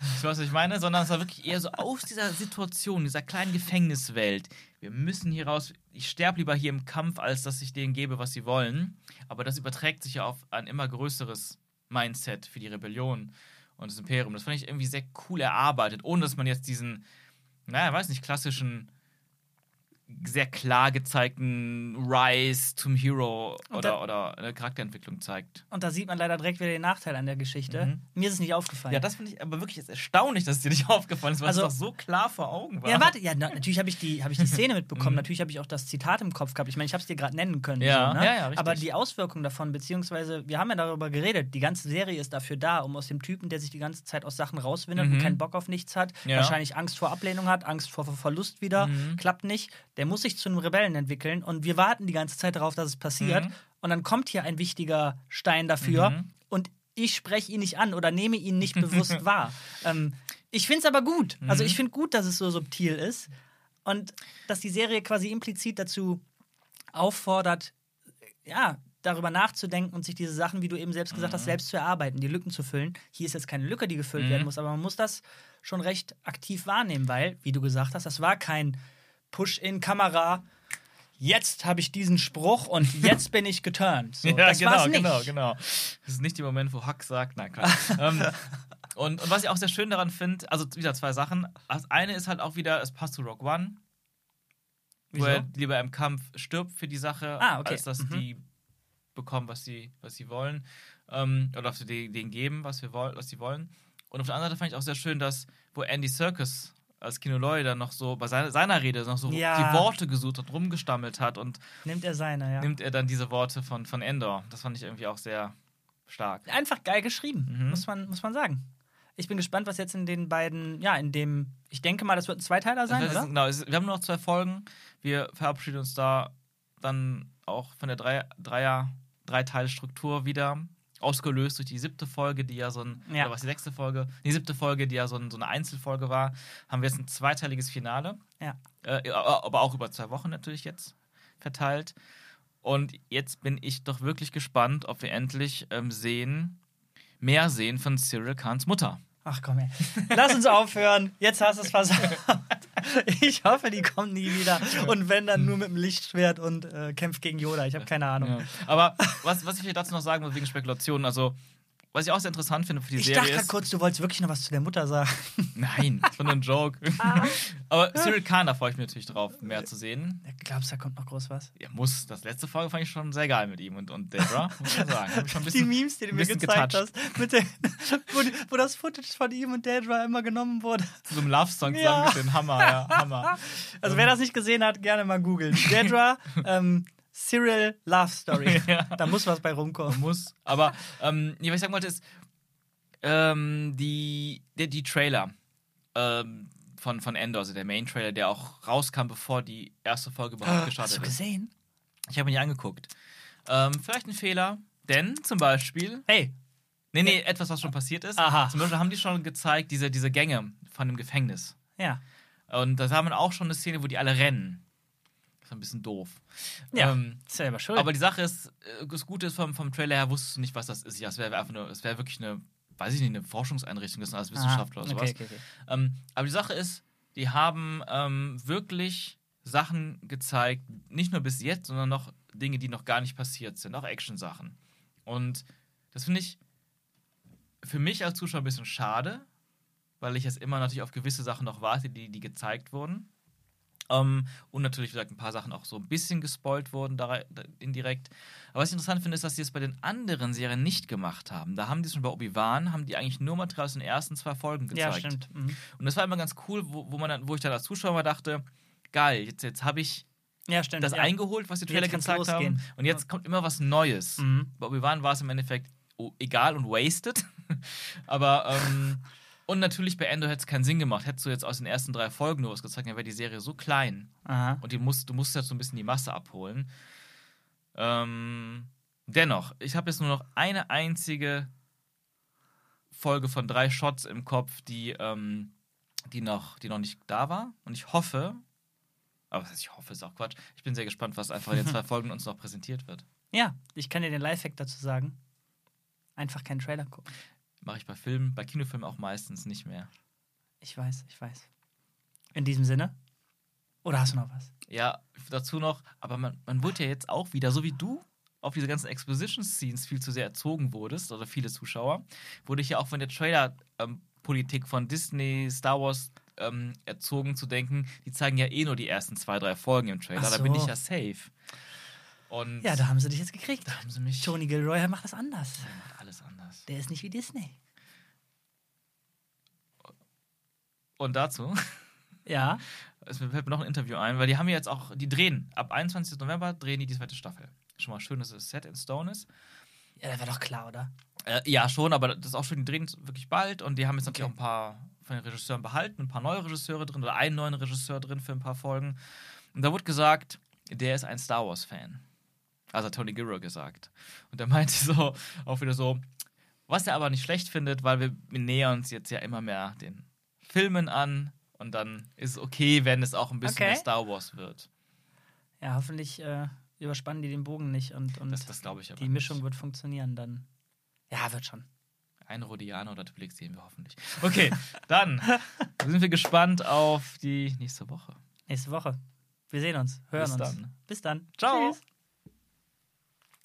ich weiß, was ich meine, sondern es war wirklich eher so aus dieser Situation, dieser kleinen Gefängniswelt. Wir müssen hier raus. Ich sterbe lieber hier im Kampf, als dass ich denen gebe, was sie wollen. Aber das überträgt sich ja auf ein immer größeres Mindset für die Rebellion und das Imperium. Das fand ich irgendwie sehr cool erarbeitet, ohne dass man jetzt diesen, naja, weiß nicht, klassischen, sehr klar gezeigten Rise zum Hero oder,
da-
oder eine Charakterentwicklung zeigt.
Und da sieht man leider direkt wieder den Nachteil an der Geschichte.
Mhm.
Mir ist es nicht aufgefallen.
Ja, das finde ich aber wirklich jetzt erstaunlich, dass es dir nicht aufgefallen ist, weil
Also-
es doch so klar vor Augen war.
Ja, warte, ja, na, natürlich habe ich, die- hab ich die Szene mitbekommen,
Mhm.
natürlich habe ich auch das Zitat im Kopf gehabt. Ich meine, ich habe es dir gerade nennen können.
Ja,
so, ne?
ja, ja, richtig.
Aber die Auswirkungen davon, beziehungsweise, wir haben ja darüber geredet, die ganze Serie ist dafür da, um aus dem Typen, der sich die ganze Zeit aus Sachen rauswindet
Mhm.
und keinen Bock auf nichts hat,
Ja.
wahrscheinlich Angst vor Ablehnung hat, Angst vor Ver- Verlust wieder,
Mhm.
klappt nicht, der muss sich zu einem Rebellen entwickeln und wir warten die ganze Zeit darauf, dass es passiert.
Mhm.
Und dann kommt hier ein wichtiger Stein dafür.
Mhm.
Und ich spreche ihn nicht an oder nehme ihn nicht bewusst wahr. Ähm, ich finde es aber gut. Also ich finde gut, dass es so subtil ist und dass die Serie quasi implizit dazu auffordert, ja, darüber nachzudenken und sich diese Sachen, wie du eben selbst gesagt hast, selbst zu erarbeiten, die Lücken zu füllen. Hier ist jetzt keine Lücke, die gefüllt werden muss, aber man muss das schon recht aktiv wahrnehmen, weil, wie du gesagt hast, das war kein Push-in-Kamera. Jetzt habe ich diesen Spruch und jetzt bin ich geturnt. So,
ja,
das
genau,
war's nicht.
genau, genau. Das ist nicht der Moment, wo Huck sagt, nein, ähm, und, und was ich auch sehr schön daran finde, also wieder zwei Sachen. Das eine ist halt auch wieder, es passt zu Rock One,
Wieso?
wo er lieber im Kampf stirbt für die Sache,
Ah, okay.
als dass
Mhm.
die bekommen, was sie, was sie wollen. Ähm, oder dass wir denen geben, was, wir was sie wollen. Und auf der anderen Seite fand ich auch sehr schön, dass, wo Andy Serkis als Kinoloy dann noch so bei seiner, seiner Rede noch so
Ja.
die Worte gesucht hat, rumgestammelt hat und
Nimmt er seine, ja.
nimmt er dann diese Worte von, von Endor. Das fand ich irgendwie auch sehr stark.
Einfach geil geschrieben,
Mhm.
muss, man, muss man sagen. Ich bin gespannt, was jetzt in den beiden, ja, in dem, ich denke mal, das wird ein Zweiteiler sein,
Das
oder?
Genau, es, wir haben nur noch zwei Folgen. Wir verabschieden uns da dann auch von der Drei- Dreier, Dreiteilstruktur wieder. Ausgelöst durch die siebte Folge, die ja so ein,
Ja.
oder was die sechste Folge, die siebte Folge, die ja so, ein, so eine Einzelfolge war, haben wir jetzt ein zweiteiliges Finale.
Ja.
Äh, aber auch über zwei Wochen natürlich jetzt verteilt. Und jetzt bin ich doch wirklich gespannt, ob wir endlich ähm, sehen, mehr sehen von Cyril Kahns Mutter.
Ach komm her. Lass uns aufhören. Jetzt hast du es versaut. Ich hoffe, die kommt nie wieder. Und wenn, dann nur mit dem Lichtschwert und äh, kämpft gegen Yoda. Ich habe keine Ahnung.
Ja. Aber was, was ich hier dazu noch sagen will, wegen Spekulationen, also was ich auch sehr interessant finde für die
Ich
Serie
dachte gerade
ist.
kurz, du wolltest wirklich noch was zu der Mutter sagen.
Nein, das war nur ein Joke. Aber Cyril Khan, da freue ich mich natürlich drauf, mehr zu sehen.
Glaubst du, da kommt noch groß was?
Er muss, das letzte Folge fand ich schon sehr geil mit ihm und, und Debra, muss man sagen. Ich schon ein
Die
bisschen,
Memes, die du mir
bisschen
gezeigt
getoucht.
hast, mit den, wo, die- wo das Footage von ihm und Dedra immer genommen wurde.
Zu so einem Love-Song
Ja.
zusammengeschnitten. Hammer, ja, Hammer.
Also, wer das nicht gesehen hat, gerne mal googeln. Dedra, ähm, Cyril Love Story.
Ja.
Da muss was bei rumkommen.
muss. Aber ähm, was ich sagen wollte ist, ähm, die, die, die Trailer ähm, von, von Endor, also der Main-Trailer, der auch rauskam, bevor die erste Folge überhaupt
Hast
gestartet
du
ist.
gesehen?
Ich habe ihn nicht angeguckt. Ähm, vielleicht ein Fehler, denn zum Beispiel,
Hey,
nee, nee, etwas, was schon passiert ist.
Aha.
Zum Beispiel haben die schon gezeigt, diese, diese Gänge von dem Gefängnis.
ja.
Und da haben wir auch schon eine Szene, wo die alle rennen. Ist ein bisschen doof.
Ja,
Ähm,
selber schuld.
aber die Sache ist, äh, das Gute ist, vom, vom Trailer her wusstest du nicht, was das ist. Ja, es wäre einfach nur, es wäre wirklich eine, weiß ich nicht, eine Forschungseinrichtung, das ist als Wissenschaftler
Aha,
oder sowas.
okay, okay, okay.
Ähm, aber die Sache ist, die haben ähm, wirklich Sachen gezeigt, nicht nur bis jetzt, sondern noch Dinge, die noch gar nicht passiert sind, auch Action-Sachen. Und das finde ich für mich als Zuschauer ein bisschen schade, weil ich jetzt immer natürlich auf gewisse Sachen noch warte, die, die gezeigt wurden. Ähm, und natürlich, wie gesagt, ein paar Sachen auch so ein bisschen gespoilt wurden, da, indirekt. Aber was ich interessant finde, ist, dass sie es bei den anderen Serien nicht gemacht haben. Da haben die schon bei Obi-Wan, haben die eigentlich nur Material aus den ersten zwei Folgen gezeigt.
Ja, stimmt. Mhm.
Und das war immer ganz cool, wo, wo, man dann, wo ich dann als Zuschauer mal dachte, geil, jetzt, jetzt habe ich
Ja, stimmt.
das
ja.
eingeholt, was die Trailer gezeigt haben.
losgehen.
Und jetzt kommt immer was Neues.
Mhm.
Bei Obi-Wan war es im Endeffekt oh, egal und wasted. Aber, ähm, und natürlich bei Endor hätte es keinen Sinn gemacht. Hättest du jetzt aus den ersten drei Folgen nur was gezeigt, dann wäre die Serie so klein.
Aha.
Und die musst, du musst jetzt so ein bisschen die Masse abholen. Ähm, dennoch, ich habe jetzt nur noch eine einzige Folge von drei Shots im Kopf, die, ähm, die, noch, die noch nicht da war. Und ich hoffe, aber was heißt, ich hoffe, ist auch Quatsch. Ich bin sehr gespannt, was einfach in den zwei Folgen uns noch präsentiert wird.
Ja, ich kann dir den Lifehack dazu sagen. Einfach keinen Trailer gucken.
Mache ich bei Filmen, bei Kinofilmen auch meistens nicht mehr.
Ich weiß, ich weiß. In diesem Sinne? Oder hast du noch was?
Ja, dazu noch, aber man, man wurde ja jetzt auch wieder, so wie du auf diese ganzen Exposition-Scenes viel zu sehr erzogen wurdest, oder viele Zuschauer, wurde ich ja auch von der Trailer-Politik von Disney, Star Wars ähm, erzogen zu denken, die zeigen ja eh nur die ersten zwei, drei Folgen im Trailer,
Ach
da bin
so.
ich ja safe. Und
Ja, da haben sie dich jetzt gekriegt.
da haben sie mich.
Tony Gilroy macht das anders.
Anders.
Der ist nicht wie Disney.
Und dazu,
Ja.
es fällt mir noch ein Interview ein, weil die haben ja jetzt auch, die drehen, ab 21. November drehen die die zweite Staffel. Schon mal schön, dass es Set in Stone ist.
Ja, das wäre doch klar, oder?
Äh, ja, schon, aber das ist auch schon, die drehen wirklich bald und die haben jetzt natürlich
Okay.
auch ein paar von den Regisseuren behalten, ein paar neue Regisseure drin oder einen neuen Regisseur drin für ein paar Folgen. Und da wurde gesagt, der ist ein Star Wars-Fan. Also hat Tony Gilroy gesagt. Und der meinte so, auch wieder so, Was er aber nicht schlecht findet, weil wir, wir nähern uns jetzt ja immer mehr den Filmen an und dann ist es okay, wenn es auch ein bisschen
Okay.
Star Wars wird.
Ja, hoffentlich äh, überspannen die den Bogen nicht und, und
Das, das glaube ich aber
die Mischung
nicht.
wird funktionieren dann. Ja, wird schon.
Ein Rodianer oder Republik sehen wir hoffentlich. Okay, dann sind wir gespannt auf die nächste Woche.
Nächste Woche. Wir sehen uns, hören
Bis
uns.
dann.
Bis dann.
Ciao.
Tschüss.